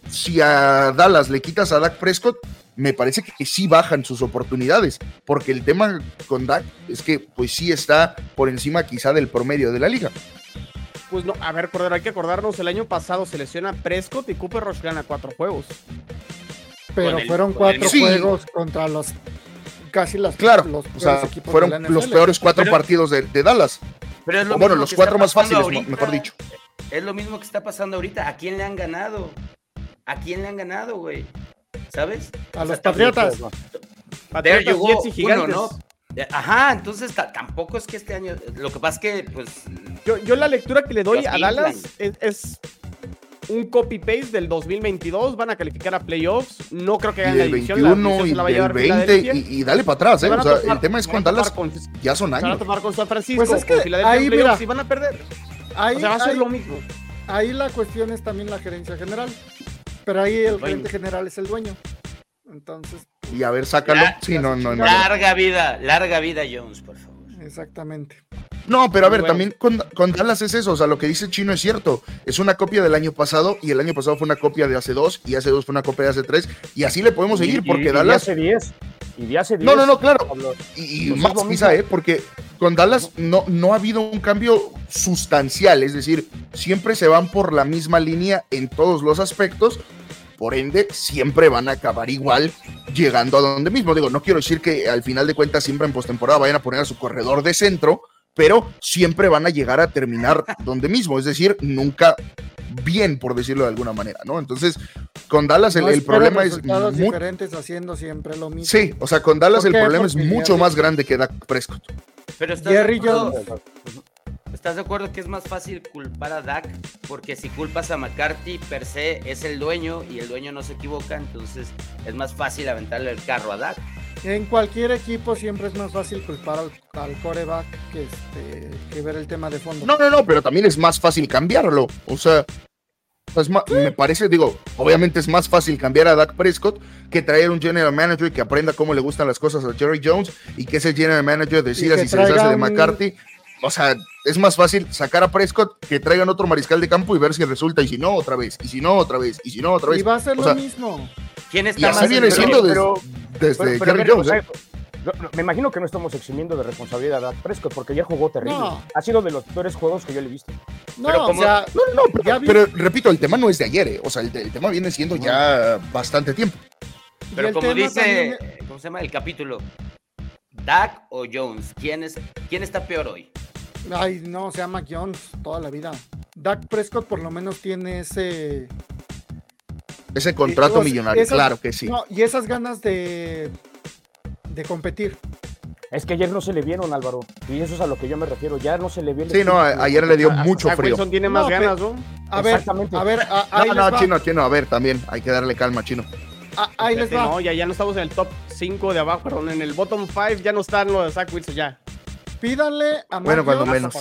si a Dallas le quitas a Dak Prescott, me parece que sí bajan sus oportunidades, porque el tema con Dak es que pues sí está por encima quizá del promedio de la liga. Pues no, a ver, Cordero, hay que acordarnos, el año pasado se lesiona Prescott y Cooper Rush gana cuatro juegos. Pero el- fueron el- cuatro Sí. juegos contra los casi las Claro, los o sea, peores equipos de fueron los peores cuatro Pero- partidos de, de Dallas. Pero es lo O bueno, los cuatro más fáciles, ahorita. mejor dicho. Es lo mismo que está pasando ahorita. ¿A quién le han ganado? ¿A quién le han ganado, güey? ¿Sabes? A O los sea, también- Patriotas. There Patriotas, you go, Jets y uno, Gigantes. ¿no? Ajá, entonces ta- tampoco es que este año. Lo que pasa es que, pues. Yo, yo la lectura que le doy Los a Dallas es, es un copy-paste del 2022. Van a calificar a playoffs. No creo que hagan la división. la 21 división y se la va a del llevar 20 Filadelfia. y, y dale para atrás, ¿eh? O sea, el tema es con Dallas, con- ya son Se van a años. tomar con San Francisco, Pues es que con Filadelfia ahí, mira. y van a perder. Ahí, O sea, va a ser ahí- lo mismo. ahí la cuestión es también la gerencia general. Pero ahí el Dueño. gerente general es el dueño. Entonces, Y a ver, sácalo. Ya, Sí, no, no, no. Larga vida, larga vida, Jones, por favor. exactamente. No, pero a ver, Bueno. también con, con Dallas es eso, o sea, lo que dice Chino es cierto. Es una copia del año pasado y el año pasado fue una copia de hace dos y hace dos fue una copia de hace tres y así le podemos seguir Y- porque y- Dallas... hace 10. Y de hace 10. No, no, no, claro. Y, Pues más quizá. ¿eh? Porque con Dallas no, no ha habido un cambio sustancial, es decir, siempre se van por la misma línea en todos los aspectos, por ende, siempre van a acabar igual llegando a donde mismo. Digo, no quiero decir que al final de cuentas siempre en postemporada vayan a poner a su corredor de centro, pero siempre van a llegar a terminar donde mismo, es decir, nunca bien, por decirlo de alguna manera, ¿no? Entonces, con Dallas el, No el espero problema es resultados mu- diferentes haciendo siempre lo mismo. Sí, o sea, con Dallas ¿Por el problema es mucho más grande que Dak Prescott. Pero Jerry Jones. ¿Estás de acuerdo que es más fácil culpar a Dak? Porque si culpas a McCarthy, per se es el dueño y el dueño no se equivoca, entonces es más fácil aventarle el carro a Dak. En cualquier equipo siempre es más fácil culpar al, al coreback que, este, que ver el tema de fondo. No, no, no, pero también es más fácil cambiarlo. O sea, es me parece, digo, obviamente es más fácil cambiar a Dak Prescott que traer un general manager que aprenda cómo le gustan las cosas a Jerry Jones y que ese general manager decida si se deshace de McCarthy. O sea, es más fácil sacar a Prescott que traigan otro mariscal de campo y ver si resulta, y si no, otra vez, y si no, otra vez, y si no, otra vez. Y va a ser O lo sea, mismo. ¿Quién Y está así más viene pero- siendo desde, pero- desde Pero, pero, Jerry a ver, Jones. o sea, ¿eh? no, no, me imagino que no estamos eximiendo de responsabilidad a Dak Prescott porque ya jugó terrible. No. Ha sido de los peores juegos que yo le he visto. No, Pero o como- sea, No, no, no, Ya pero, vi- pero repito, el tema no es de ayer, ¿eh? o sea, el, el tema viene siendo ya bastante tiempo. y Pero como dice, también- ¿cómo se llama el capítulo? Dak o Jones, ¿quién, es, ¿quién está peor hoy? Ay, no, se llama Jones toda la vida. Dak Prescott por lo menos tiene ese... Ese contrato millonario, esas- claro que sí. No, y esas ganas de, de competir. Es que ayer no se le vieron, Álvaro. Y eso es a lo que yo me refiero. Ya no se le vio el Sí, no, a- ayer le dio Hasta mucho Zach frío. Wilson tiene más No, ganas, ¿no? A ver, Exactamente. a ver, a- ahí No, no, va. chino, chino, a ver, también hay que darle calma, chino. A- ahí les va. No, ya, ya no estamos en el top 5 de abajo, perdón, en el bottom 5 ya no están los de Zach Wilson, ya. Pídanle a Mac Bueno, cuando Jones, menos.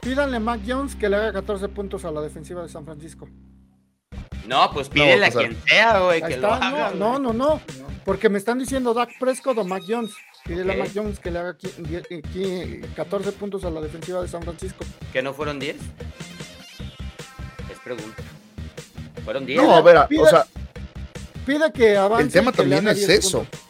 Pídanle a Mac Jones que le haga 14 puntos a la defensiva de San Francisco. No, pues pídele No, pues, a quien sea, güey, que lo haga. no, no, no, no. Porque me están diciendo Dak Prescott o Mac Jones. Pídele a Mac Jones que le haga qui- die- eh, qui- 14 puntos a la defensiva de San Francisco. ¿Que no fueron 10? Es pregunta. ¿Fueron 10? No, a ver, o sea, Pide que avance. el tema también es 10 eso. puntos.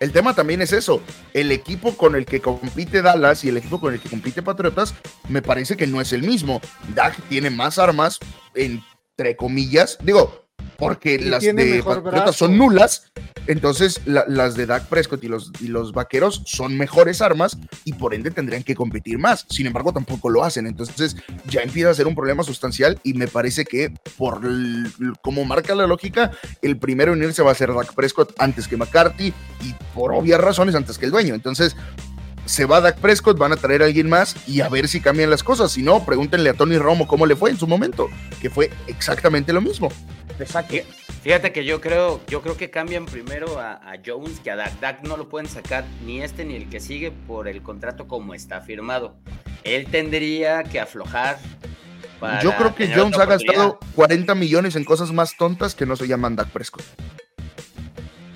El tema también es eso. El equipo con el que compite Dallas y el equipo con el que compite Patriotas, me parece que no es el mismo. Dak tiene más armas, entre comillas. Digo, porque las de Patriotas son nulas. Entonces, la- las de Dak Prescott y los, y los vaqueros son mejores armas y por ende tendrían que competir más. Sin embargo, tampoco lo hacen. Entonces, ya empieza a ser un problema sustancial y me parece que, por l- como marca la lógica, el primero en irse va a ser Dak Prescott antes que McCarthy y por obvias razones antes que el dueño. Entonces, se va Dak Prescott, van a traer a alguien más y a ver si cambian las cosas. Si no, pregúntenle a Tony Romo cómo le fue en su momento, que fue exactamente lo mismo. Fíjate que yo creo, yo creo que cambian primero a, a Jones que a Dak. Dak no lo pueden sacar ni este ni el que sigue por el contrato como está firmado. Él tendría que aflojar. para Yo creo que Jones ha gastado oportunidad. 40 millones en cosas más tontas que no se llaman Dak Prescott.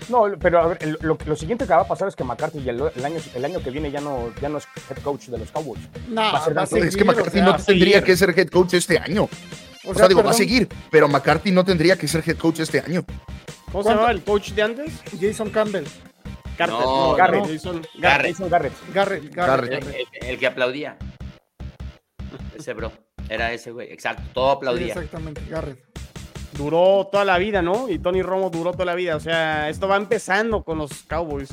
No, pero a ver, lo, lo siguiente que va a pasar es que McCarthy ya el, el año, el año que viene ya no, ya no es head coach de los Cowboys. No, Va a ser va a Dan Quinn. es que o McCarthy sea, no tendría seguir. que ser head coach este año. O O sea, sea, digo, va a seguir, pero McCarthy no tendría que ser head coach este año. ¿Cómo se llamaba el coach de antes? Jason Campbell, Carter. No, Garrett. Jason Garrett. Jason Garrett. Garrett, Garrett. Garrett. El, el- el que aplaudía. Ese bro. Era ese güey. Exacto. Todo Sí, aplaudía. exactamente, Garrett. Duró toda la vida, ¿no? Y Tony Romo duró toda la vida. O sea, esto va empezando con los Cowboys.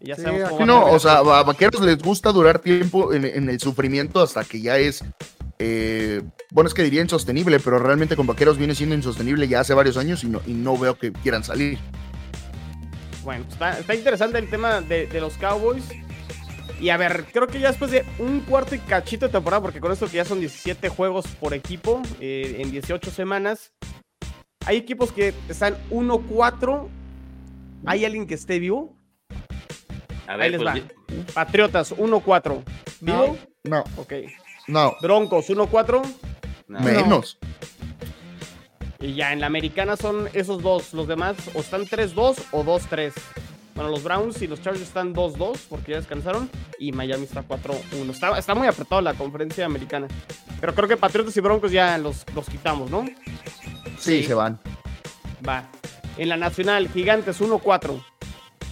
Y ya Sí, cómo Sí, va a no, o sea, a vaqueros les gusta durar tiempo en, en el sufrimiento hasta que ya es. Eh, bueno, es que diría insostenible, pero realmente con vaqueros viene siendo insostenible ya hace varios años y no, y no veo que quieran salir. Bueno, pues está, está interesante el tema de, de los Cowboys. Y a ver, creo que ya después de un cuarto y cachito de temporada, porque con esto que ya son 17 juegos por equipo eh, en 18 semanas, hay equipos que están 1-4. ¿Hay alguien que esté vivo? A Ahí ver, les pues, va. Patriotas 1-4. ¿Vivo? No, Ok. No, Broncos 1-4. no. menos. Y ya en la americana son esos dos. Los demás o están 3-2 o 2-3. Bueno, los Browns y los Chargers están 2-2 porque ya descansaron. Y Miami está 4-1. Está, está muy apretado la conferencia americana. Pero creo que Patriotas y Broncos ya los, los quitamos, ¿no? Sí, Sí. se van. Va. En la nacional, Gigantes 1-4.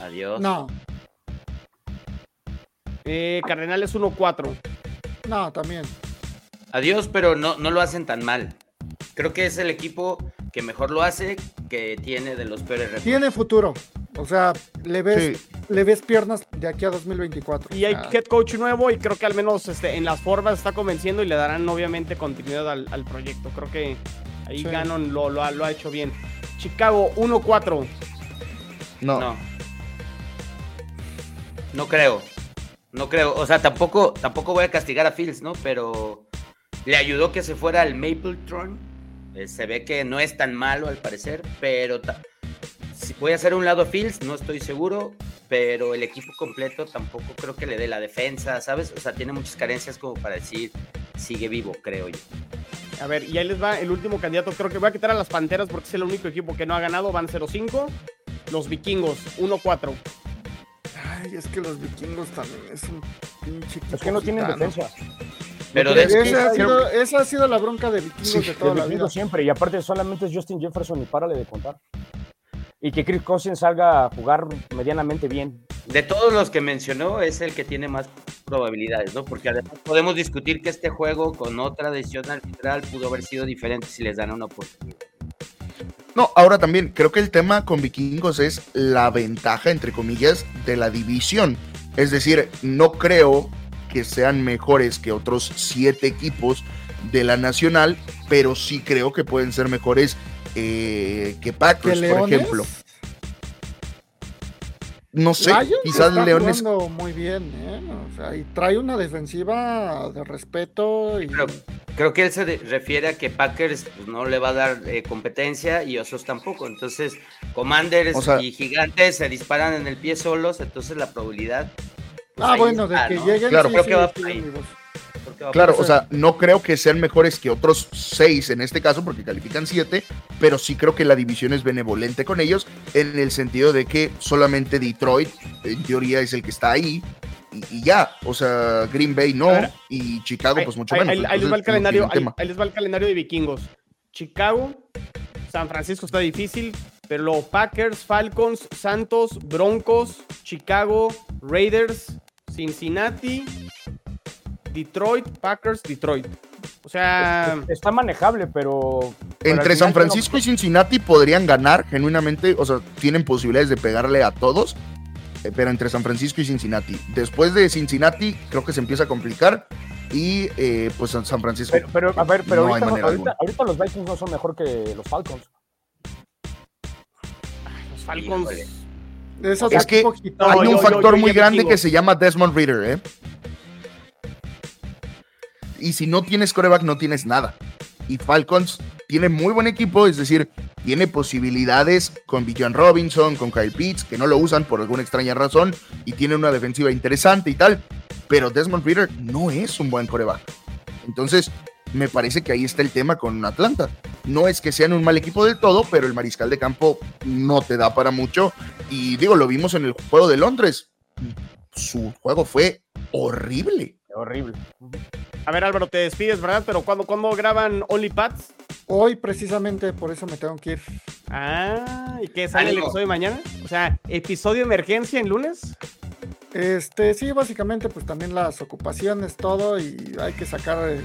Adiós. No, Eh, Cardenales 1-4. No, también. Adiós, pero no, no lo hacen tan mal. Creo que es el equipo que mejor lo hace, que tiene de los peores récords. Tiene futuro. O sea, le ves, le ves piernas de aquí a 2024. Y hay Ah, head coach nuevo y creo que al menos este, en las formas está convenciendo y le darán obviamente continuidad al, al proyecto. Creo que ahí Sí. Gannon lo, lo ha, lo ha hecho bien. Chicago 1-4. No. No. No creo. No creo. O sea, tampoco, tampoco voy a castigar a Fields, ¿no? Pero le ayudó que se fuera al Mapletron. Eh, se ve que no es tan malo al parecer, pero si voy a hacer un lado a Fields, no estoy seguro, pero el equipo completo tampoco creo que le dé la defensa, ¿sabes? O sea, tiene muchas carencias como para decir sigue vivo, creo yo. A ver, y ahí les va el último candidato. Creo que voy a quitar a las Panteras porque es el único equipo que no ha ganado. Van 0-5. Los Vikingos 1-4. Ay, es que los vikingos también es un pinche Es que no tienen gitano. defensa. Pero de- Esa ha, sido, esa ha sido la bronca de vikingos Sí, de De toda la vida. siempre. Y aparte solamente es Justin Jefferson y párale de contar. Y que Chris Cousins salga a jugar medianamente bien. De todos los que mencionó, es el que tiene más probabilidades, ¿no? Porque además podemos discutir que este juego con otra decisión arbitral pudo haber sido diferente si les dan una oportunidad. No, ahora también creo que el tema con vikingos es la ventaja, entre comillas, de la división. Es decir, no creo que sean mejores que otros siete equipos de la nacional, pero sí creo que pueden ser mejores eh, que ¿Que Packers, por ejemplo. No sé, Lions quizás está Leones. jugando muy bien, ¿eh? O sea, y trae una defensiva de respeto y Pero creo que él se refiere a que Packers pues, no le va a dar eh, competencia y Osos tampoco. Entonces, Commanders O sea- y Gigantes se disparan en el pie solos, entonces la probabilidad. pues, ah, bueno, de está, que ¿no? lleguen Claro, sí, creo sí, que va sí, Claro, o sea, no creo que sean mejores que otros seis en este caso, porque califican siete, pero sí creo que la división es benevolente con ellos, en el sentido de que solamente Detroit, en teoría, es el que está ahí, y, y ya, o sea, Green Bay no, ver, y Chicago, pues mucho menos. ahí- les va el calendario. no tiene Ahí, tema. ahí les va el calendario de vikingos. Chicago, San Francisco está difícil, pero luego Packers, Falcons, Santos, Broncos, Chicago, Raiders, Cincinnati, Detroit, Packers, Detroit. O sea, Está manejable, pero. Entre San no- Francisco y Cincinnati podrían ganar genuinamente, o sea, tienen posibilidades de pegarle a todos, eh, pero entre San Francisco y Cincinnati. Después de Cincinnati, creo que se empieza a complicar, y eh, pues San Francisco. Pero, pero, a ver, pero No ahorita, los Vikings no son mejor que los Falcons. los Falcons. Es, que Hay un factor muy grande que se llama Desmond Reader, ¿eh? Y si no tienes coreback, no tienes nada. Y Falcons tiene muy buen equipo, es decir, tiene posibilidades con Bijan Robinson, con Kyle Pitts, que no lo usan por alguna extraña razón, y tiene una defensiva interesante y tal. Pero Desmond Reader no es un buen coreback. Entonces, me parece que ahí está el tema con Atlanta. No es que sean un mal equipo del todo, pero el mariscal de campo no te da para mucho. Y digo, lo vimos en el juego de Londres. Su juego fue horrible. Horrible. A ver, Álvaro, te despides, ¿verdad? Pero cuando cuando graban Only Pats? Hoy precisamente por eso me tengo que ir. Ah, ¿y qué sale el episodio de mañana? O sea, episodio de emergencia en lunes. Este, sí, básicamente, pues también las ocupaciones, todo, y hay que sacar, eh,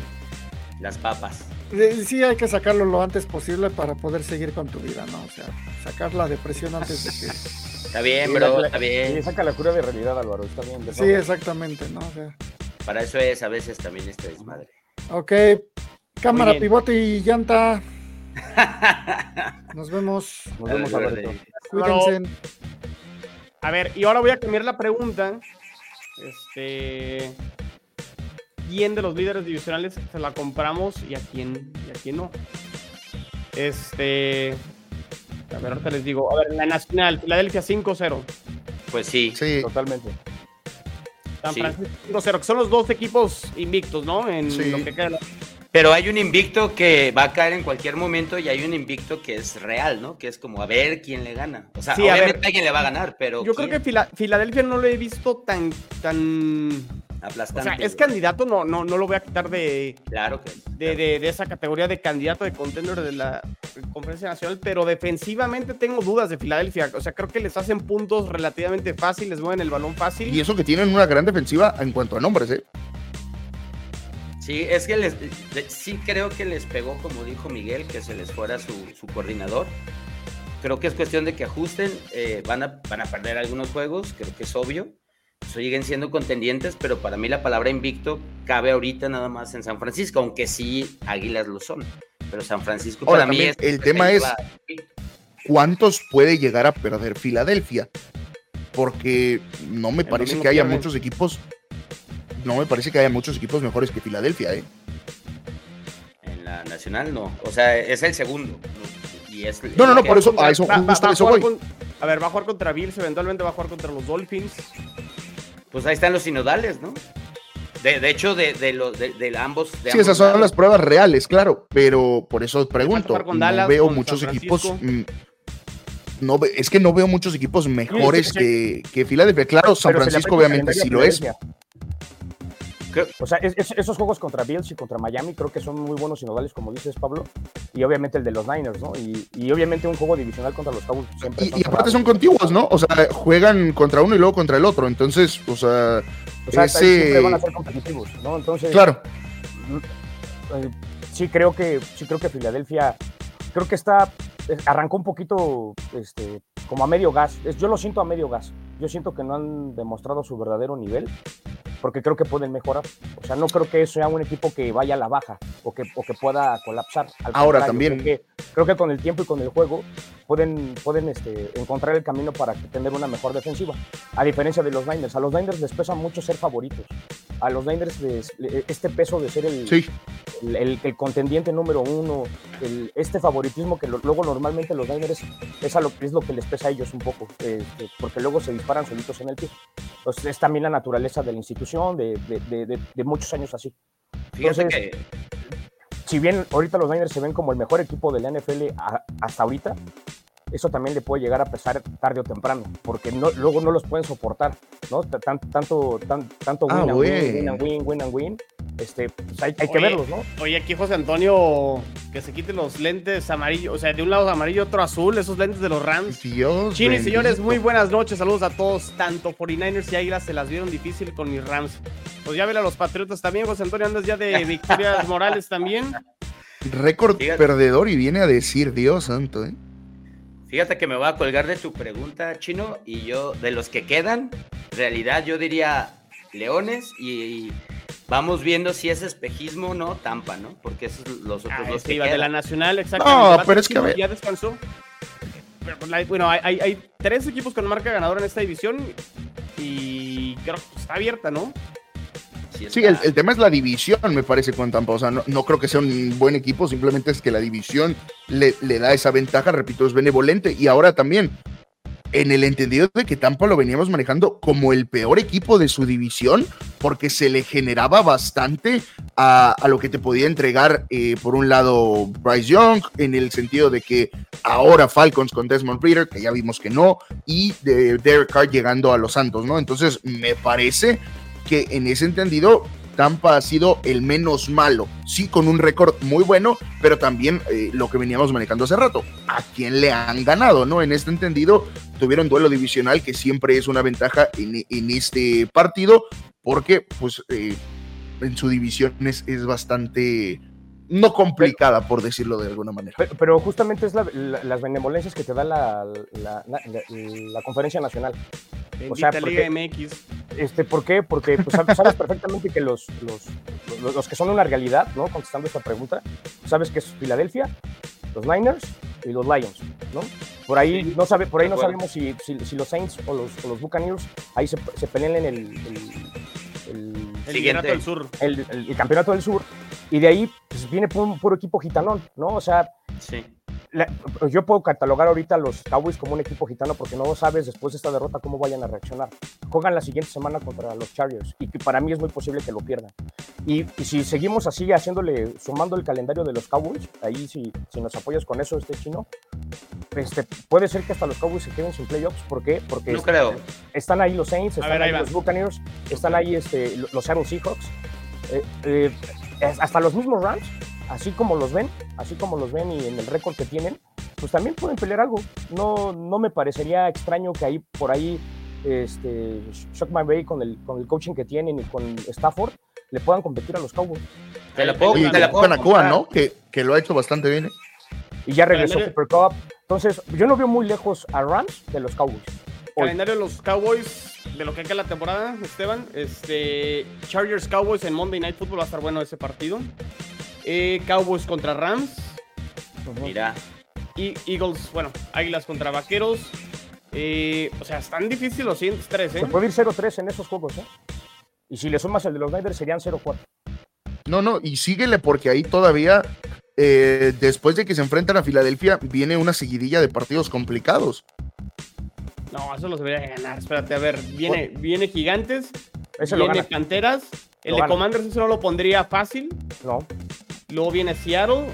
Las papas. eh, sí, hay que sacarlo lo antes posible para poder seguir con tu vida, ¿no? O sea, sacar la depresión antes de que. Está bien, bro, está Sí, bien. saca la cura de realidad, Álvaro. Está bien. de Sí, exactamente, ¿no? O sea, Para eso es a veces también este desmadre. ok, cámara, pivote y llanta. Nos vemos. Nos vemos, Verde. Alberto. Cuídense. A ver, y ahora voy a cambiar la pregunta. Este. ¿Quién de los líderes divisionales se la compramos y a quién, y a quién no? Este. A ver, ahorita les digo. A ver, la nacional, Filadelfia 5-0. Pues sí. Sí, Totalmente. San Sí. Francisco 5-0, que son los dos equipos invictos, ¿no? En Sí. lo que queda. Pero hay un invicto que va a caer en cualquier momento y hay un invicto que es real, ¿no? Que es como a ver quién le gana. O sea, Sí, a obviamente ver. alguien le va a ganar, pero Yo creo que Filadelfia no lo he visto tan. tan... O aplastante. sea, es güey. candidato, no, no, no lo voy a quitar de, Claro que de, de- de esa categoría de candidato de contender de la conferencia nacional, pero defensivamente tengo dudas de Filadelfia. O sea, creo que les hacen puntos relativamente fáciles, mueven el balón fácil. y eso que tienen una gran defensiva en cuanto a nombres, ¿eh? Sí, es que les, le- sí creo que les pegó, como dijo Miguel, que se les fuera su, su coordinador. creo que es cuestión de que ajusten, eh, van, a, van a perder algunos juegos, creo que es obvio, siguen siendo contendientes, pero para mí la palabra invicto cabe ahorita nada más en San Francisco, aunque sí Águilas lo son, pero San Francisco Ahora, para mí es... el tema es- ¿Cuántos puede llegar a perder Filadelfia? Porque no me El parece que haya muchos equipos. No me parece que haya muchos equipos mejores que Filadelfia, ¿eh? En la nacional no, o sea, es el segundo. Y es, No, no, no, por eso, a eso, Va- va- justo va a a eso jugar voy. con- a ver, va a jugar contra Bills, eventualmente va a jugar contra los Dolphins. Pues ahí están los sinodales, ¿no? De, de hecho, de, de, lo- de, de ambos... De Sí, ambos esas son lados. las pruebas reales, claro, pero por eso pregunto. No Dallas, veo con muchos equipos. Mm, No, es que no veo muchos equipos mejores sí. que, que Filadelfia. Claro, San Pero Francisco obviamente sí lo es. O sea, es- es- esos juegos contra Bills y contra Miami creo que son muy buenos sinodales, como dices, Pablo. Y obviamente el de los Niners, ¿no? Y, y obviamente un juego divisional contra los Cowboys siempre Y, son y aparte son contiguos, ¿no? O sea, juegan contra uno y luego contra el otro. Entonces, o sea, O sea, ese- siempre van a ser competitivos, ¿no? Entonces, claro. eh, sí creo que sí creo que Filadelfia creo que está eh, arrancó un poquito este como a medio gas yo lo siento a medio gas yo siento que no han demostrado su verdadero nivel porque creo que pueden mejorar o sea no creo que sea un equipo que vaya a la baja o que, o que pueda colapsar Al Ahora también. que, creo que con el tiempo y con el juego pueden, pueden este, encontrar el camino para tener una mejor defensiva a diferencia de los Niners a los Niners les pesa mucho ser favoritos a los Niners les- le- este peso de ser el, Sí. el, el- el contendiente número uno, el- este favoritismo que lo- luego normalmente los Niners es, a lo, es lo que les pesa a ellos un poco, eh, eh, porque luego se disparan solitos en el pie. Entonces es también la naturaleza de la institución, de, de- de- de- de muchos años así. Fíjate Entonces- que Si bien ahorita los Niners se ven como el mejor equipo de la NFL a- hasta ahorita, eso también le puede llegar a pesar tarde o temprano, porque no, luego no los pueden soportar, ¿no? Tanto, tan- tanto win, Ah, and win, win and win, win and win, este, pues hay, hay que verlos, ¿no? Oye, aquí José Antonio, que se quite los lentes amarillos, o sea, de un lado amarillo, otro azul, esos lentes de los Rams. Dios. Chino y señores, muy buenas noches, saludos a todos, tanto 49ers y Águilas se las vieron difícil con mis Rams. Pues ya ven a los Patriotas también, José Antonio, andas ya de victorias morales también. Récord Fíjate. perdedor y viene a decir Dios santo, ¿eh? Fíjate que me voy a colgar de tu pregunta, Chino, y yo, de los que quedan, en realidad yo diría Leones y, vamos viendo si es espejismo o no, Tampa, ¿no? Porque esos son los otros Ah, dos que iba de la. Nacional, exactamente. No, pero es que, a Chivas, ver. Ya descansó. Pero, pues, la- bueno, hay, tres equipos con marca ganadora en esta división y creo que está abierta, ¿no? Sí, Sí, está- el, el tema es la división, me parece, con Tampa. O sea, no, no creo que sea un buen equipo, simplemente es que la división le, le da esa ventaja, repito, es benevolente. Y ahora también, en el entendido de que Tampa lo veníamos manejando como el peor equipo de su división, porque se le generaba bastante a, lo que te podía entregar, eh, por un lado, Bryce Young, en el sentido de que ahora Falcons con Desmond Reader, que ya vimos que no, y de Derek Carr llegando a los Santos, ¿no? Entonces, me parece que en ese entendido Tampa ha sido el menos malo, sí con un récord muy bueno, pero también eh, lo que veníamos manejando hace rato, a quién le han ganado, ¿no? En este entendido tuvieron duelo divisional que siempre es una ventaja en, en este partido, porque pues eh, en su división es, es bastante no complicada, por decirlo de alguna manera. Pero, pero justamente es la- la- las benevolencias que te da la, la- la- la conferencia nacional. Bendita sea, Liga porque- MX. Este, ¿Por qué? Porque pues, sab- sabes perfectamente que los, los, los- los que son una realidad, ¿no? Contestando esta pregunta, sabes que es Filadelfia, los Niners y los Lions, ¿no? Por ahí Sí, no, sabe, por ahí no acuerdo. sabemos si, si- si los Saints o los, o los Buccaneers ahí se, se pelean en el, el, el- El Siguiente. liderato del sur. el- el- el campeonato del sur y de ahí pues, viene un puro equipo gitanón, ¿no? O sea, Sí. La- yo puedo catalogar ahorita a los Cowboys como un equipo gitano porque no sabes después de esta derrota cómo vayan a reaccionar. Juegan la siguiente semana contra los Chargers y que para mí es muy posible que lo pierdan. Y, y si seguimos así haciéndole, sumando el calendario de los Cowboys, ahí si, si nos apoyas con eso, este chino, este, puede ser que hasta los Cowboys se queden sin playoffs. ¿Por qué? Porque No es- creo. están ahí los Saints, están ver, ahí los Buccaneers, están ahí este, lo- los Seattle Seahawks, eh, eh, hasta los mismos Rams, así como los ven, así como los ven y en el récord que tienen, pues también pueden pelear algo. No, no me parecería extraño que ahí por ahí este, Shock McVay con el, con el coaching que tienen y con Stafford le puedan competir a los Cowboys. Te la puedo, Oye, te la puedo Nakua, comprar. ¿no? Que, que lo ha hecho bastante bien. ¿eh? Y ya regresó Calendario- Cooper Cup, Entonces, yo no veo muy lejos a Rams de los Cowboys. Hoy. Calendario de los Cowboys, de lo que queda la temporada, Esteban. Este, Chargers Cowboys en Monday Night Football va a estar bueno ese partido. Eh, Cowboys contra Rams. Mira, Y Eagles, bueno, Águilas contra Vaqueros. Eh, o sea, están difíciles los siguientes tres, ¿eh? Se puede ir 0-3 en esos juegos, ¿eh? Y si le sumas el de los Niners serían 0-4. No, no, y síguele porque ahí todavía, eh, después de que se enfrentan a Filadelfia, viene una seguidilla de partidos complicados. No, eso los debería de ganar. Espérate, a ver, viene, viene Gigantes, Ese lo viene gana. Panteras. El Lo de gana. Commanders eso no lo pondría fácil. No. Luego viene Seattle,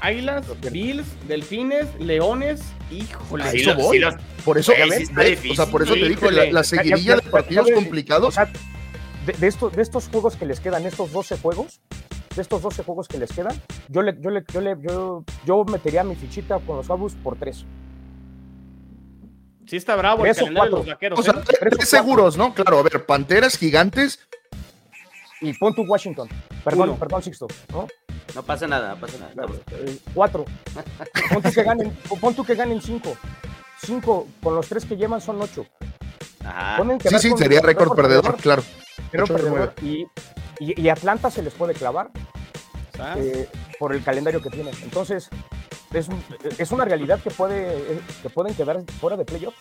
Águilas. Bills, Delfines, Leones. Híjole. Eso voy. los- Por eso, está difícil. o sea, por eso te dije, la, la seguidilla Ya- ya- de partidos complicados. O sea, de, de esto- de estos juegos que les quedan, estos 12 juegos, de estos 12 juegos que les quedan, yo le, yo le, yo le, yo, yo metería mi fichita con los Cowboys por 3. Sí está bravo el Tres o calendario de los cuatro. vaqueros. o sea, ¿eh? tres- seguros, ¿no? Claro, a ver, Panteras, Gigantes, Y pon tu Washington. Perdón, Uno. perdón, Sixto. ¿no? No pasa nada, no pasa nada. Estamos- Eh, cuatro. Pon tú que ganen, pon tú que ganen cinco. Cinco, con los tres que llevan son ocho. Ajá. Ponen que sí, sí, sería récord perdedor, claro. perdedor. Y, y, y Atlanta se les puede clavar ¿sabes? eh, por el calendario que tienen. Entonces, es, un- es una realidad que, puede, que pueden quedar fuera de playoffs.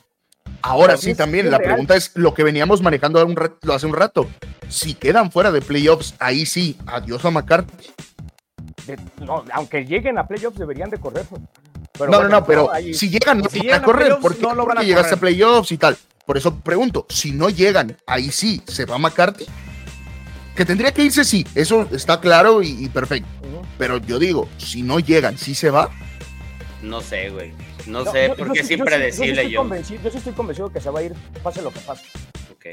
Ahora sí, también la real. pregunta es lo que veníamos manejando hace un rato. Si quedan fuera de playoffs, ahí sí, adiós a McCarthy. De- no, aunque lleguen a playoffs deberían de correr. Pero no, bueno, no, no, pero ahí- si llegan, no Si van llegan a correr. playoffs, ¿Por qué? no lo van a Porque llegaste a playoffs y tal. Por eso pregunto, si no llegan, ahí sí, ¿se va McCarthy? Que tendría que irse, sí, eso está claro y, y perfecto. Pero yo digo, si no llegan, ¿sí se va? No sé, güey. No, No, sé, porque yo es yo sí- impredecible, Yo, sí estoy yo. convencido, yo sí estoy convencido que se va a ir, pase lo que pase.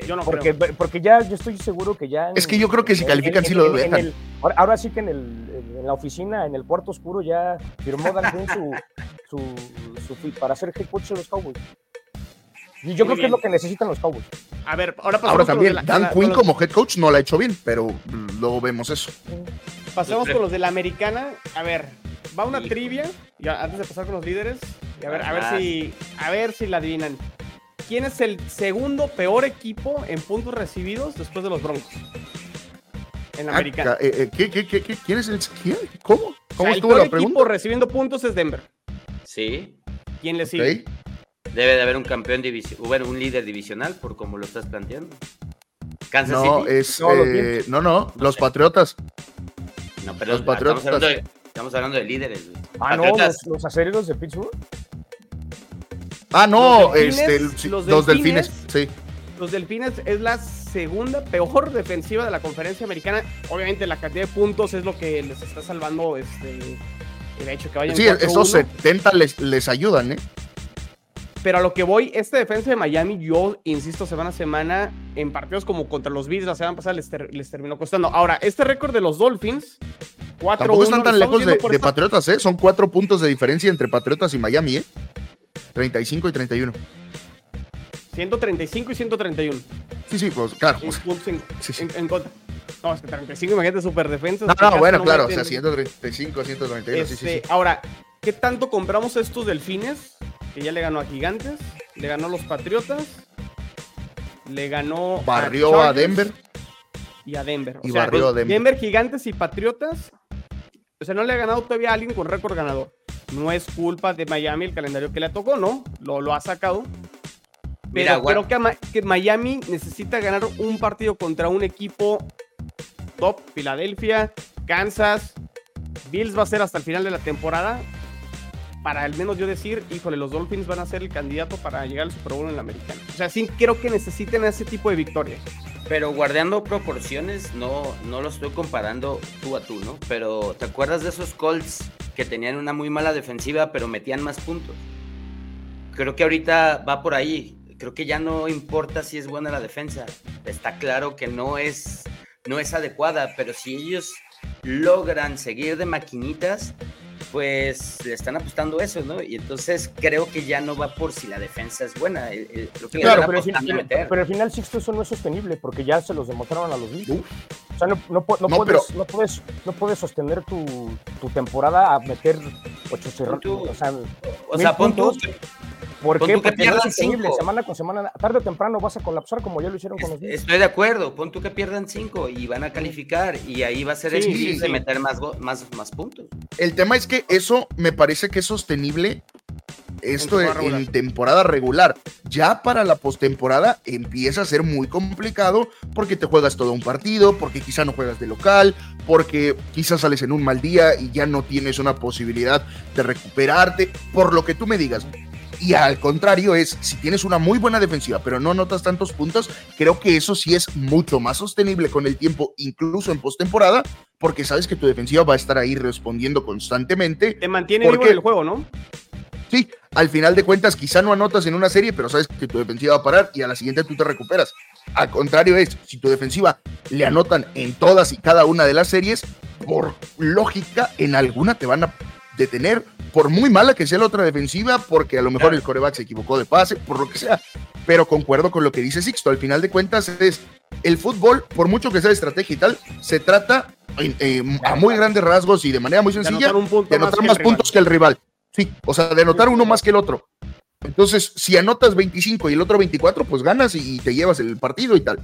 Yo no Porque, creo. porque ya yo estoy seguro que ya. en- Es que yo creo que si califican, en- sí lo en- en dejan. el- ahora, ahora sí que en, el, en la oficina, en el cuarto oscuro, ya firmó Dan Quinn su, su, su para ser head coach de los Cowboys. Y yo Muy creo que es lo que necesitan los Cowboys. A ver, ahora pasamos Ahora también, la- Dan la- Quinn como head coach no la ha hecho bien, pero luego vemos eso. Pasemos con los de la americana. A ver, va una Hijo. trivia. Ya, antes de pasar con los líderes. Y a ver, a ver si. A ver si la adivinan. ¿Quién es el segundo peor equipo en puntos recibidos después de los Broncos? En la Ah, americana. ca- eh, eh, ¿qué, qué, qué, qué? ¿Quién es el quién? ¿Cómo? O ¿Cómo sea, el estuvo peor la equipo recibiendo puntos es Denver. Sí. ¿Quién le sigue? Debe de haber un campeón divisional, bueno, un líder divisional, por como lo estás planteando. Kansas No, City. es. No, los eh, no, no, los Patriotas. No, pero los Patriotas. Estamos hablando, de, estamos hablando de líderes. güey. Ah, no, los, los acereros de Pittsburgh. Ah, no, Los delfines, este, el- sí, los los delfines. delfines. Sí. Los Delfines es la segunda peor defensiva de la conferencia americana. Obviamente la cantidad de puntos es lo que les está salvando este el hecho que vayan Sí, 4-1. esos 70 les, les ayudan, ¿eh? Pero a lo que voy, esta defensa de Miami, yo insisto semana a semana, en partidos como contra los Bills la semana pasada les, ter- les terminó costando. Ahora, este récord de los Dolphins, 4-1. Tampoco están tan lejos de, de Patriotas, ¿eh? Son cuatro puntos de diferencia entre Patriotas y Miami, ¿eh? 35 y 31. 135 y 131. Sí, sí, pues claro. en puntos en, Sí, sí. en- en contra. No, es que 35, imagínate, super defensa. No, no, bueno, claro, o sea, 135, 131, sí, sí, Este, sí. Ahora, ¿qué tanto compramos estos delfines? Que ya le ganó a Gigantes, le ganó a los Patriotas, le ganó Barrió a Denver. y a Denver. O y sea, barrió a Denver. Gigantes y Patriotas. O sea, no le ha ganado todavía a alguien con récord ganador. No es culpa de Miami el calendario que le tocó, ¿no? Lo, lo ha sacado. Pero Mira, creo que Miami necesita ganar un partido contra un equipo top, Filadelfia, Kansas, Bills va a ser hasta el final de la temporada. Para al menos yo decir, híjole, los Dolphins van a ser el candidato para llegar al Super Bowl en la americana. O sea, sí creo que necesiten ese tipo de victorias. Pero guardando proporciones, no, no lo estoy comparando tú a tú, ¿no? Pero ¿te acuerdas de esos Colts que tenían una muy mala defensiva, pero metían más puntos? Creo que ahorita va por ahí. Creo que ya no importa si es buena la defensa. Está claro que no es, no es adecuada, pero si ellos logran seguir de maquinitas, pues le están apostando eso, ¿no? Y entonces creo que ya no va por si la defensa es buena. el- el- creo que Claro, pero, al final, meter. pero al final, Sixto, eso no es sostenible porque ya se los demostraron a los Bills. Sea, no, no no No, puedes, no, puedes, no puedes sostener tu, tu temporada a meter Ocho cerrados. Pon tú- O sea, O mil sea, pon tú, puntos. ¿por pon qué? tú que Porque pierdan cinco. semana con semana. Tarde o temprano vas a colapsar como ya lo hicieron con los Bills. Estoy de acuerdo, pon tú que pierdan cinco y van a calificar y ahí va a ser Sí, difícil sí, de sí. meter más, más, más puntos. El tema es que eso me parece que es sostenible esto En en, temporada regular. en temporada regular. Ya para la postemporada empieza a ser muy complicado porque te juegas todo un partido, porque quizá no juegas de local, porque quizás sales en un mal día y ya no tienes una posibilidad de recuperarte, por lo que tú me digas. Y al contrario es, si tienes una muy buena defensiva, pero no notas tantos puntos, creo que eso sí es mucho más sostenible con el tiempo, incluso en postemporada, porque sabes que tu defensiva va a estar ahí respondiendo constantemente. Te mantiene ¿Por vivo en el juego, ¿no? Sí, al final de cuentas quizá no anotas en una serie, pero sabes que tu defensiva va a parar y a la siguiente tú te recuperas. Al contrario es, si tu defensiva le anotan en todas y cada una de las series, por lógica, en alguna te van a detener, por muy mala que sea la otra defensiva, porque a lo mejor el coreback se equivocó de pase, por lo que sea. Pero concuerdo con lo que dice Sixto, al final de cuentas es el fútbol, por mucho que sea estrategia y tal, se trata eh, a muy grandes rasgos y de manera muy De sencilla anotar un punto de anotar más, puntos que el rival. Sí, o sea, de anotar uno más que el otro. Entonces, si anotas 25 y el otro 24, pues ganas y te llevas el partido y tal.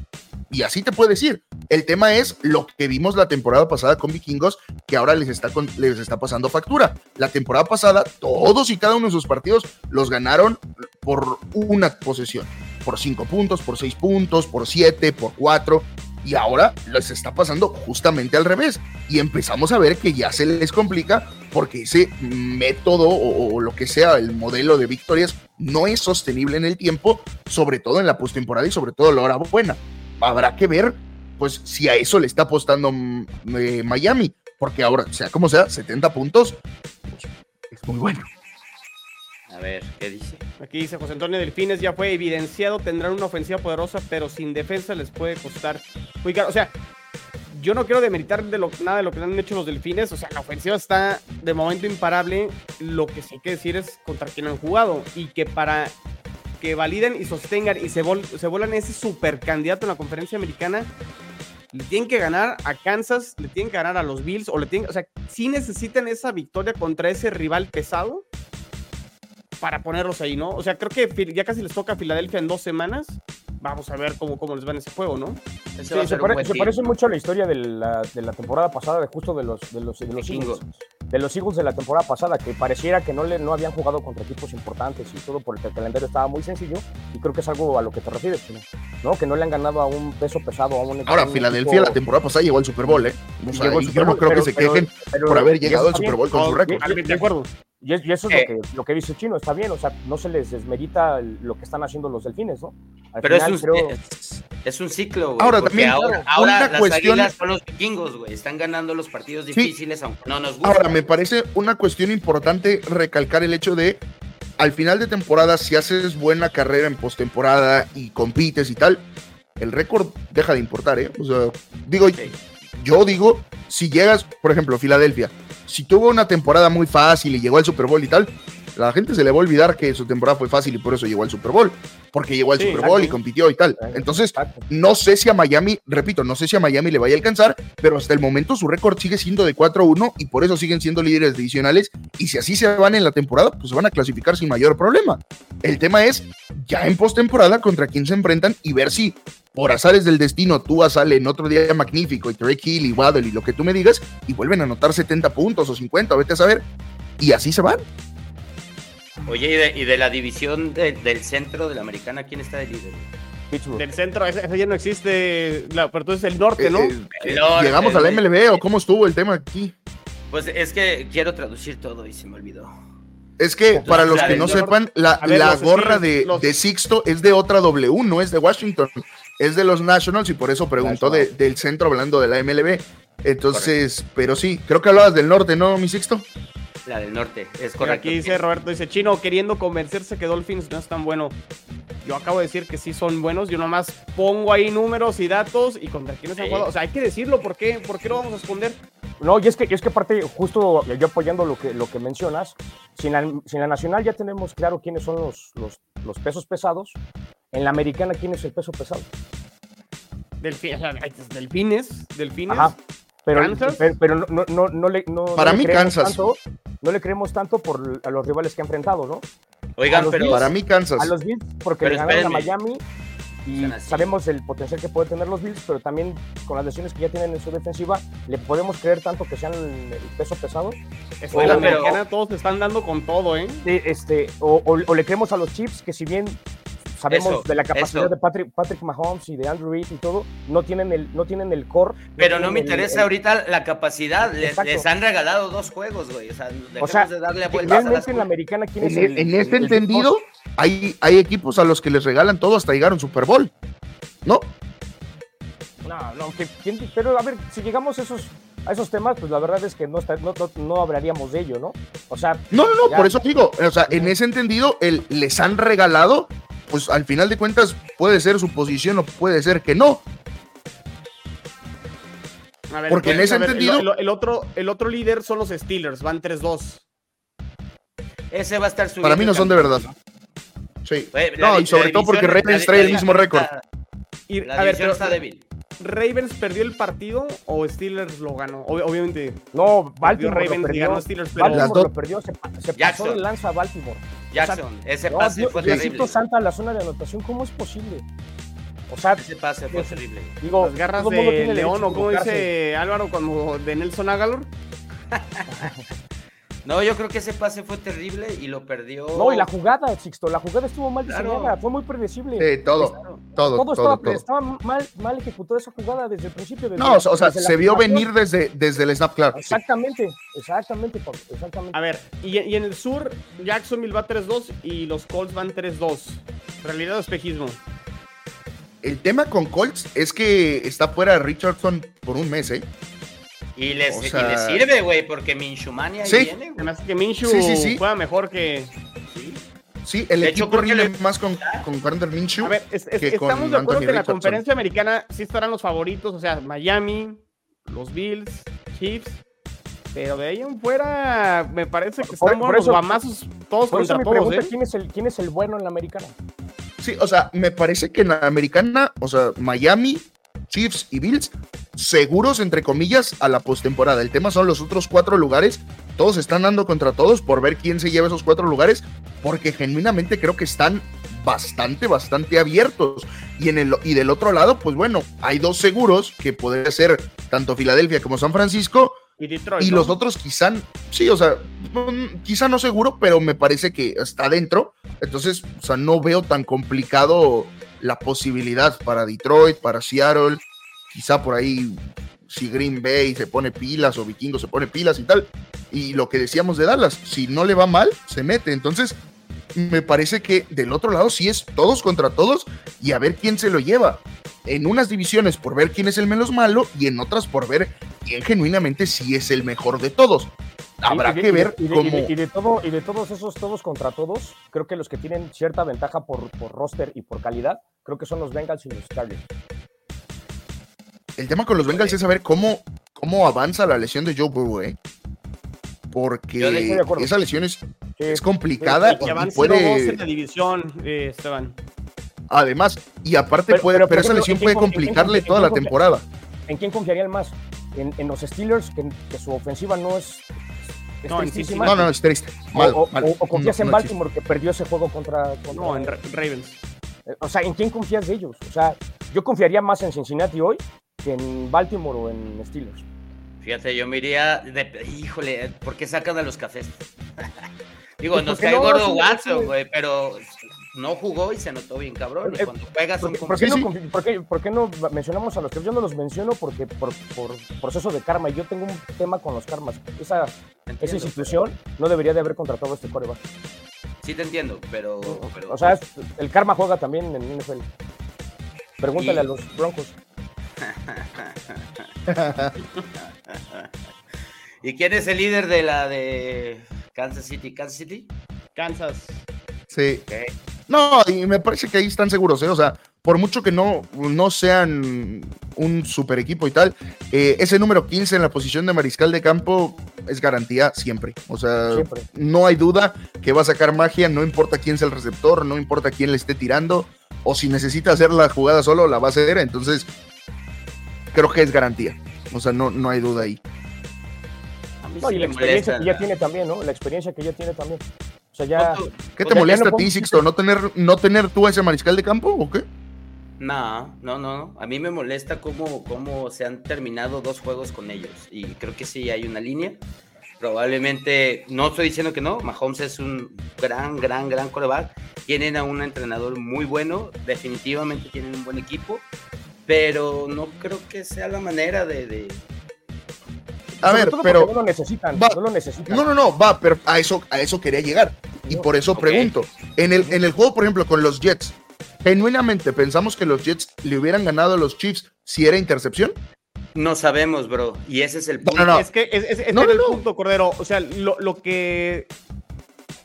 Y así te puedes ir. El tema es lo que vimos la temporada pasada con Vikingos, que ahora les está, les está pasando factura. La temporada pasada, todos y cada uno de sus partidos los ganaron por una posesión. Por 5 puntos, por 6 puntos, por 7, por 4. Y ahora les está pasando justamente al revés. Y empezamos a ver que ya se les complica porque ese método o, lo que sea, el modelo de victorias, no es sostenible en el tiempo, sobre todo en la postemporada y sobre todo a la hora buena. Habrá que ver, pues, si a eso le está apostando mm, eh, Miami, porque ahora, sea como sea, 70 puntos, pues, es muy bueno. A ver, ¿qué dice? Aquí dice José Antonio Delfines, ya fue evidenciado, tendrán una ofensiva poderosa, pero sin defensa les puede costar muy caro. O sea, yo no quiero demeritar de lo, nada de lo que han hecho los Delfines. O sea, la ofensiva está de momento imparable. Lo que sí hay que decir es contra quién han jugado. Y que para que validen y sostengan y se, vol- vuelan ese super candidato en la conferencia americana, le tienen que ganar a Kansas, le tienen que ganar a los Bills, o le tienen, o sea, sí necesitan esa victoria contra ese rival pesado para ponerlos ahí, ¿no? O sea, creo que ya casi les toca a Filadelfia en dos semanas. Vamos a ver cómo, cómo les va en ese juego, ¿no? Ese Sí, se, pare- parece mucho a la historia de la, de la temporada pasada, de justo de los, de los, de los. Eagles. De los Eagles de la temporada pasada, que pareciera que no, le, no habían jugado contra equipos importantes y todo porque el calendario estaba muy sencillo. Y creo que es algo a lo que te refieres, ¿no? Que no le han ganado a un peso pesado, a un Ahora, a un Filadelfia equipo- la temporada pasada llegó al Super Bowl, ¿eh? O sea, Llegó al Super yo no Bowl, creo pero- que se quejen pero- por haber llegado al Super. Bowl con su récord. De acuerdo. Y, es- y eso es Eh. lo, que, lo que dice Chino, está bien, o sea, no se les desmerita lo que están haciendo los delfines, ¿no? Al Pero es un, creo- es, es un ciclo, güey. Ahora, también, ahora, ahora una las cuestión- águilas son los vikingos, güey. Están ganando los partidos difíciles, aunque no nos gusta. Ahora, me parece una cuestión importante recalcar el hecho de, al final de temporada, si haces buena carrera en postemporada y compites y tal, el récord deja de importar, ¿eh? O sea, digo, Sí. yo digo, si llegas, por ejemplo, Filadelfia, si tuvo una temporada muy fácil y llegó al Super Bowl y tal, la gente se le va a olvidar que su temporada fue fácil y por eso llegó al Super Bowl, porque llegó al Sí, Super Bowl y compitió y tal. Entonces, no sé si a Miami, repito, no sé si a Miami le vaya a alcanzar, pero hasta el momento su récord sigue siendo de 4-1 y por eso siguen siendo líderes divisionales. Y si así se van en la temporada, pues se van a clasificar sin mayor problema. El tema es ya en postemporada contra quién se enfrentan y ver si por azares del destino Tua sale en otro día magnífico y Trey Hill y Waddle y lo que tú me digas y vuelven a anotar 70 puntos o 50, vete a saber. Y así se van. Oye, y de, y de la división de- del centro de la americana, ¿quién está de líder? Pittsburgh. Del centro, ese, ese ya no existe, la, pero entonces el norte, ¿no? Eh, eh, llegamos el- al MLB o cómo estuvo el tema aquí. Pues es que quiero traducir todo y se me olvidó. Es que para los que no sepan, la, A ver, la gorra de, los- de Sixto es de otra W, no es de Washington, es de los Nationals y por eso preguntó de- del centro hablando de la MLB. Entonces, pero sí, creo que hablabas del norte, ¿no, mi Sixto? La del norte, es correcto. Aquí dice Roberto, dice Chino, queriendo convencerse que Dolphins no es tan bueno. Yo acabo de decir que sí son buenos, yo nomás pongo ahí números y datos y contra quiénes han Sí. jugado. O sea, hay que decirlo, ¿por qué? ¿Por qué lo vamos a esconder? No, y es que, y es que aparte, justo yo apoyando lo que, lo que mencionas, sin la, sin la nacional ya tenemos claro quiénes son los, los, los pesos pesados. En la americana, ¿quién es el peso pesado? Delfi- o sea, delfines, delfines. Ajá. Pero, ¿Kansas? pero, pero no, no, no, no le, no, Para no le mí, creemos Kansas. Tanto, no le creemos tanto por a los rivales que ha enfrentado, ¿no? Oigan, pero. Para mí, Kansas. A los Bills, porque Pero le ganaron a. Miami y sabemos el potencial que pueden tener los Bills, pero también con las lesiones que ya tienen en su defensiva, ¿le podemos creer tanto que sean el peso pesado? Escuela Oh, pero- americana, todos se están dando con todo, ¿eh? Este, o, o- o le creemos a los Chiefs que si bien sabemos Eso, de la capacidad eso. de Patrick, Patrick Mahomes y de Andrew Reid y todo, no tienen el, no tienen el core. Pero no me interesa el- ahorita la capacidad. Les, les han regalado dos juegos, güey. O sea, dejemos sea, de darle vueltas a las Realmente en la americana, ¿quién es En, el- en el- este el- entendido, hay, hay equipos a los que les regalan todo hasta llegar a un Super Bowl. ¿No? No, no, que- ¿quién- pero a ver, si llegamos a esos, a esos temas, pues la verdad es que no, está- no, no, no hablaríamos de ello, ¿no? O sea, No, no, no, Ya. por eso digo, o sea, en ese entendido, el, les han regalado, pues al final de cuentas puede ser su posición o puede ser que no. A ver, Porque en ese ver, el- entendido- El, el otro, el otro líder son los Steelers, van 3-2. Ese va a estar subiendo. Para mí no son de verdad. Sí. La No, y sobre todo porque Ravens trae el mismo récord. La, Y, la a ver, división pero, está débil. ¿Ravens perdió el partido o Steelers lo ganó? Ob- obviamente. no, Perdió Baltimore Ravens lo y perdió. ganó Steelers, pero Baltimore Las dos- lo perdió, se, se pasó de lanza a Baltimore. Jackson, ese No, pase Dios- fue Diosito terrible. Santa a la zona de anotación, ¿cómo es posible? O sea, Ese pase fue Dios- terrible. digo, las garras de León, o como dice Álvaro, cuando de Nelson Agalor. No, yo creo que ese pase fue terrible y lo perdió. No, y la jugada, Sixto, la jugada estuvo mal Claro. diseñada, fue muy predecible. Sí, todo, Claro. todo, todo todo, estaba, todo. estaba mal, mal ejecutada esa jugada desde el principio. desde No, la- o sea, se vio venir desde, desde el snap, claro. Exactamente, exactamente, Pablo, exactamente. A ver, y, y en el sur, Jacksonville va 3-2 y los Colts van 3-2. Realidad o espejismo. El tema con Colts es que está fuera Richardson por un mes, ¿eh? Y les, O y sea- les sirve, güey, porque Minshumani ahí Sí. viene, güey. hace que Minshew Sí, sí, sí. juega mejor que. Sí. Sí, el De hecho, equipo que rinde le- más con, con Gardner Minshew. A ver, es- es- que con estamos de acuerdo Anthony que en la conferencia americana sí estarán los favoritos, o sea, Miami, los Bills, Chiefs. Pero de ahí en fuera, me parece que Por- están por eso- guamazos todos Por eso contra todos, pregunta, ¿eh? ¿quién, es el, ¿quién es el bueno en la americana? Sí, o sea, me parece que en la americana, o sea, Miami, Chiefs y Bills, seguros, entre comillas, a la postemporada. El tema son los otros cuatro lugares. Todos están dando contra todos por ver quién se lleva esos cuatro lugares, porque genuinamente creo que están bastante, bastante abiertos. Y, en el, y del otro lado, pues bueno, hay dos seguros que podría ser tanto Filadelfia como San Francisco, Y Detroit. y ¿no? los otros quizá, sí, o sea, mm, quizá no seguro, pero me parece que está dentro. Entonces, o sea, no veo tan complicado la posibilidad para Detroit, para Seattle, quizá por ahí si Green Bay se pone pilas o Vikingo se pone pilas y tal. Y lo que decíamos de Dallas, si no le va mal, se mete. Entonces, me parece que del otro lado sí es todos contra todos y a ver quién se lo lleva. En unas divisiones por ver quién es el menos malo y en otras por ver quién genuinamente sí es el mejor de todos. Habrá de- que ver y de, cómo... y de- y de todo, y de todos esos todos contra todos, creo que los que tienen cierta ventaja por, por roster y por calidad, creo que son los Bengals y los Chargers. El tema con los Bengals es saber cómo, cómo avanza la lesión de Joe Burrow, ¿eh? Porque esa lesión es, Sí, es complicada Y que y van 0-2 puede, en la división, eh, Esteban. además, y aparte Pero- puede, pero, esa ejemplo, lesión ¿en quién puede quién complicarle toda la temporada. ¿En quién confiarían más? ¿En, en los Steelers, que, que su ofensiva no es, es No? No, no, es triste. O- Mal, o, mal. o- o confías No, en no. Baltimore, que perdió ese juego contra... contra- No, en Ra- Ravens. Eh, O sea, ¿en quién confías de ellos? O sea, yo confiaría más en Cincinnati hoy en Baltimore o en Steelers. Fíjate, yo me iría de, híjole, ¿por qué sacan a los cafés? Digo, Pues nos cae no, gordo Watson, sí. güey, pero no jugó y se notó bien cabrón. Eh, cuando juega son ¿Por como- por qué no, por qué- por qué no mencionamos a los que yo no los menciono? Porque por, por proceso de karma. Y yo tengo un tema con los karmas. Esa, esa institución no debería de haber contratado a este coreback. Sí te entiendo, pero... pero- O sea, el karma juega también en NFL. Pregúntale Y- a los Broncos. ¿Y quién es el líder de la de Kansas City? ¿Kansas City? Kansas. Sí. No, y me parece que ahí están seguros, ¿eh? O sea, por mucho que no, no sean un super equipo y tal, eh, ese número 15 en la posición de mariscal de campo es garantía siempre. O sea, Siempre. no hay duda que va a sacar magia, no importa quién sea el receptor, no importa quién le esté tirando, o si necesita hacer la jugada solo, la va a hacer. Entonces, creo que es garantía. O sea, no, no hay duda ahí. No, sí y la experiencia molesta que ya tiene también, ¿no? La experiencia que ya tiene también. O sea, ya. ¿Qué te molesta no a ti, Sixto? ¿No tener, ¿No tener tú a ese mariscal de campo o qué? No, no, no. A mí me molesta cómo, cómo se han terminado dos juegos con ellos. Y creo que sí hay una línea. Probablemente, no estoy diciendo que no, Mahomes es un gran, gran, gran coreback. Tienen a un entrenador muy bueno, definitivamente tienen un buen equipo, pero no creo que sea la manera de... de- A sobre ver, pero No lo necesitan. va- No lo necesitan. No, no, no, va, pero a eso, a eso quería llegar. Y por eso pregunto. En el, en el juego, por ejemplo, con los Jets, ¿genuinamente pensamos que los Jets le hubieran ganado a los Chiefs si era intercepción? No sabemos, bro. Y ese es el No, punto. no, no. Es que es, es- No, no, el no. punto, Cordero. O sea, lo, lo que.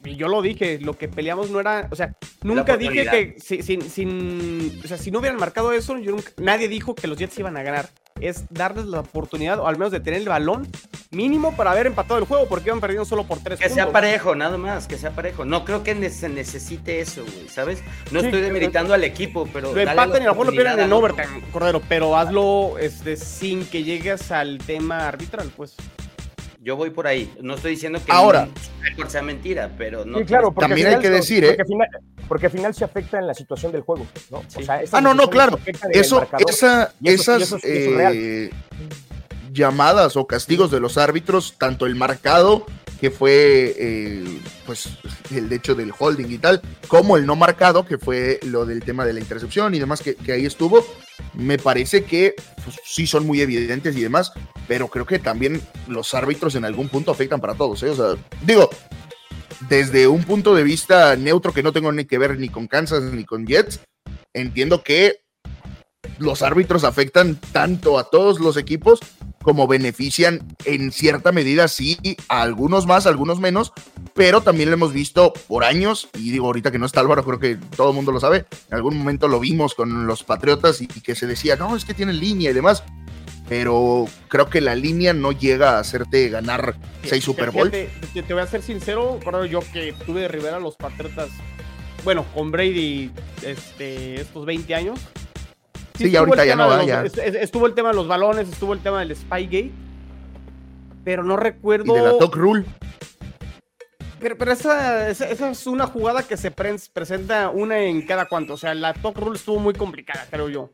Y Yo lo dije, lo que peleamos no era. O sea, nunca dije que si- sin, sin. O sea, si no hubieran marcado eso, yo nunca- nadie dijo que los Jets iban a ganar. Es darles la oportunidad, o al menos de tener el balón mínimo para haber empatado el juego, porque iban perdiendo solo por tres Que sea parejo, nada más, que sea parejo. No creo que se necesite eso, güey, ¿sabes? No Sí, estoy demeritando al equipo, pero. Lo empatan y a lo mejor lo pierden en overtime, Cordero, pero hazlo este, sin que llegues al tema arbitral, pues. Yo voy por ahí. No estoy diciendo que Ahora. sea mentira, pero no. Sí, claro, También hay que decir, ¿eh? Porque al final, porque al final se afecta en la situación del juego, ¿no? Sí. O sea, Ah, no, no, claro. Eso, marcador. esa, Y eso- y esas eso es- eh, llamadas o castigos de los árbitros, tanto el marcado, que fue eh, pues el hecho del holding y tal, como el no marcado, que fue lo del tema de la intercepción y demás, que, que ahí estuvo, me parece que pues, sí son muy evidentes y demás, pero creo que también los árbitros en algún punto afectan para todos, ¿eh? O sea, digo, desde un punto de vista neutro que no tengo ni que ver ni con Kansas ni con Jets, entiendo que los árbitros afectan tanto a todos los equipos como benefician en cierta medida, sí, a algunos más, a algunos menos, pero también lo hemos visto por años, y digo ahorita que no está Álvaro, creo que todo el mundo lo sabe, en algún momento lo vimos con los Patriotas y, y que se decía, no, es que tienen línea y demás, pero creo que la línea no llega a hacerte ganar seis Super Bowl. Te, te voy a ser sincero, Cordero, yo que tuve de Rivera los Patriotas, bueno, con Brady este, estos 20 años. Sí, ya ahorita ya no va, los- ya. Estuvo el tema de los balones, estuvo el tema del Spygate, pero no Y recuerdo... de la Talk Rule. Pero, pero esa, esa, esa es una jugada que se presenta una en cada cuanto. O sea, la Talk Rule estuvo muy complicada, creo yo.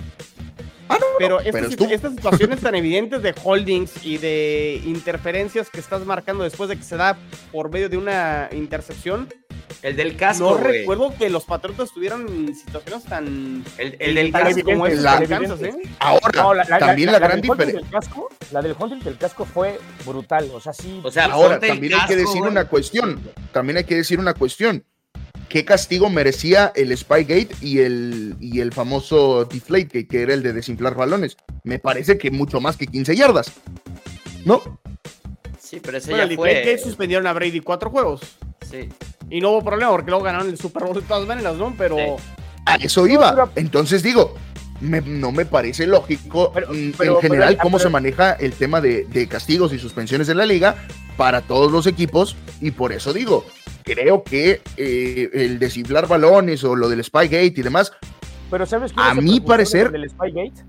Ah, no, Pero, pero estas, situaciones tan evidentes de holdings y de interferencias que estás marcando después de que se da por medio de una intercepción, El del casco, no recuerdo que los Patriotas tuvieran situaciones tan, El, el del tan casco. como esas la- Kansas, ¿eh? Ahora, No, la- la- también la- la, la gran del holding diferencia. La del holding del casco fue brutal. O sea, sí. O sea, Ahora, también hay que decir una cuestión. También hay que decir una cuestión. ¿Qué castigo merecía el Spygate y el, y el famoso Deflategate, que era el de desinflar balones? Me parece que mucho más que 15 yardas. ¿No? Sí, pero ese Bueno, el ya Deflategate fue. suspendieron a Brady cuatro juegos. Sí. Y no hubo problema porque luego ganaron el Super Bowl de todas maneras, ¿no? Pero Sí. A eso iba. Entonces digo, me- no me parece lógico Pero- mm, pero- en general pero- cómo pero- se maneja el tema de, de castigos y suspensiones de la liga para todos los equipos y por eso digo, creo que eh, el desinflar balones o lo del Spygate y demás, Pero ¿sabes quién A es el mi parecer- del Spygate?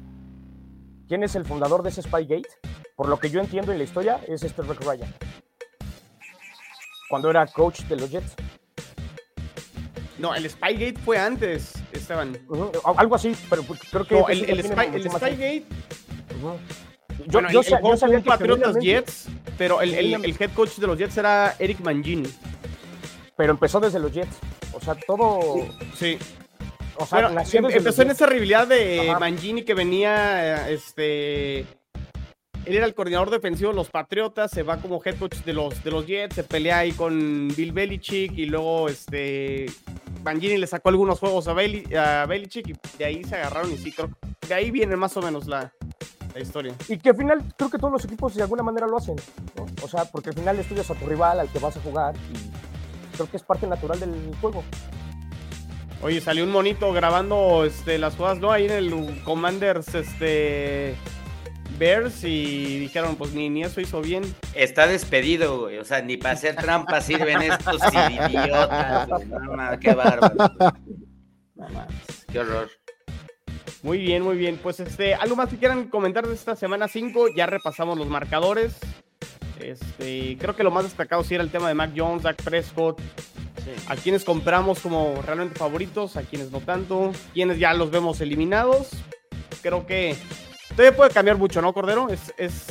¿Quién es el fundador de ese Spygate? Por lo que yo entiendo en la historia, es este Rick Ryan. Cuando era coach de los Jets. no, el Spygate fue antes, Esteban. Algo así, pero creo que. No, el, Spy- Spygate. Yo, Bueno, yo el- yo sabía que Patriotas Jets, pero el, el- el head coach de los Jets era Eric Mangini. Pero empezó desde los Jets. O sea, todo. Sí. O sea, Bueno, em- empezó en esa rivalidad de Ajá. Mangini que venía, este, él era el coordinador defensivo de los Patriotas, se va como head coach de los, de los Jets, se pelea ahí con Bill Belichick y luego, este, Mangini le sacó algunos juegos a, Beli- a Belichick y de ahí se agarraron y sí, creo, de ahí viene más o menos la, la historia. Y que al final creo que todos los equipos de alguna manera lo hacen. ¿no? O sea, porque al final estudias a tu rival, al que vas a jugar. Y creo que es parte natural del juego. Oye, salió un monito grabando este, las jugadas, ¿no? Ahí en el Commanders, este, Bears y dijeron, pues ni, ni eso hizo bien. Está despedido, güey. O sea, ni para hacer trampa sirven estos idiotas. güey. No mames, qué bárbaro. No mames, qué horror. Muy bien, muy bien. Pues este, algo más que quieran comentar de esta semana 5, ya repasamos los marcadores. Este, creo que lo más destacado sí era el tema de Mac Jones, Dak Prescott, a quienes compramos como realmente favoritos, a quienes no tanto, quienes ya los vemos eliminados. Creo que todavía puede cambiar mucho, ¿no, Cordero? Es, es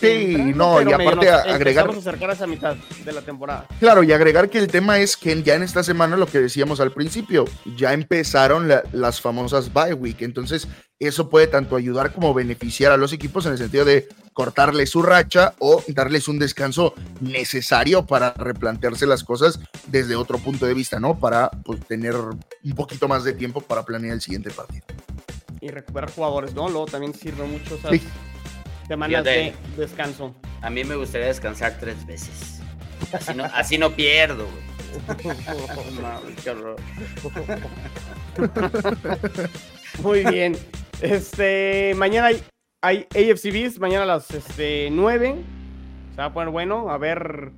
Sí, no, y aparte agregar. Vamos a acercar a esa mitad de la temporada. Claro, y agregar que el tema es que ya en esta semana, lo que decíamos al principio, ya empezaron las famosas bye week. Entonces, eso puede tanto ayudar como beneficiar a los equipos en el sentido de cortarles su racha o darles un descanso necesario para replantearse las cosas desde otro punto de vista, ¿no? Para pues, tener un poquito más de tiempo para planear el siguiente partido. Y recuperar jugadores, ¿no? Luego también sirve mucho, ¿sabes? Semanas de descanso. A mí me gustaría descansar tres veces. Así no, así no pierdo, Muy bien. Este, mañana hay, hay AFCBs, mañana a las este, 9. Se va a poner bueno. A ver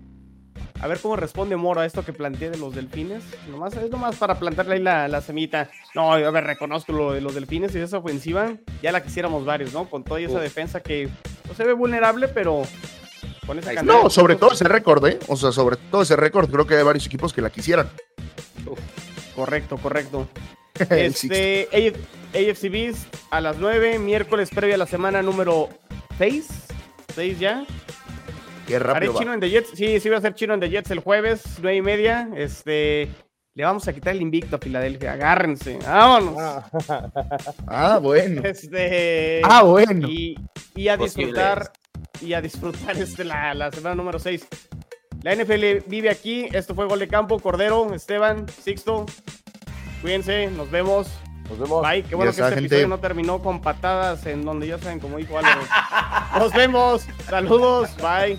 a ver cómo responde Moro a esto que planteé de los delfines. Nomás, es nomás para plantarle ahí la, la semita. No, a ver, reconozco lo de los delfines y esa ofensiva. Ya la quisiéramos varios, ¿no? Con toda esa defensa que no se ve vulnerable, pero con esa cantidad. No, sobre todo ese récord, ¿eh? O sea, sobre todo ese récord, creo que hay varios equipos que la quisieran. Correcto, correcto. este, AFC a las 9, miércoles previa a la semana número 6. 6 ya. Haré chino en The Jets. Sí, sí, voy a ser chino en The Jets el jueves, nueve y media. Este. Le vamos a quitar el invicto a Filadelfia. Agárrense. Vámonos. Ah, bueno. Este. Ah, bueno. Y, a disfrutar. Y a disfrutar este, la, la semana número 6. La NFL vive aquí. Esto fue Gol de Campo. Cordero, Esteban, Sixto. Cuídense. Nos vemos. Nos vemos. Bye. Qué bueno que este episodio no terminó con patadas en donde ya saben, como dijo Álvaro. Nos vemos. Saludos. Bye.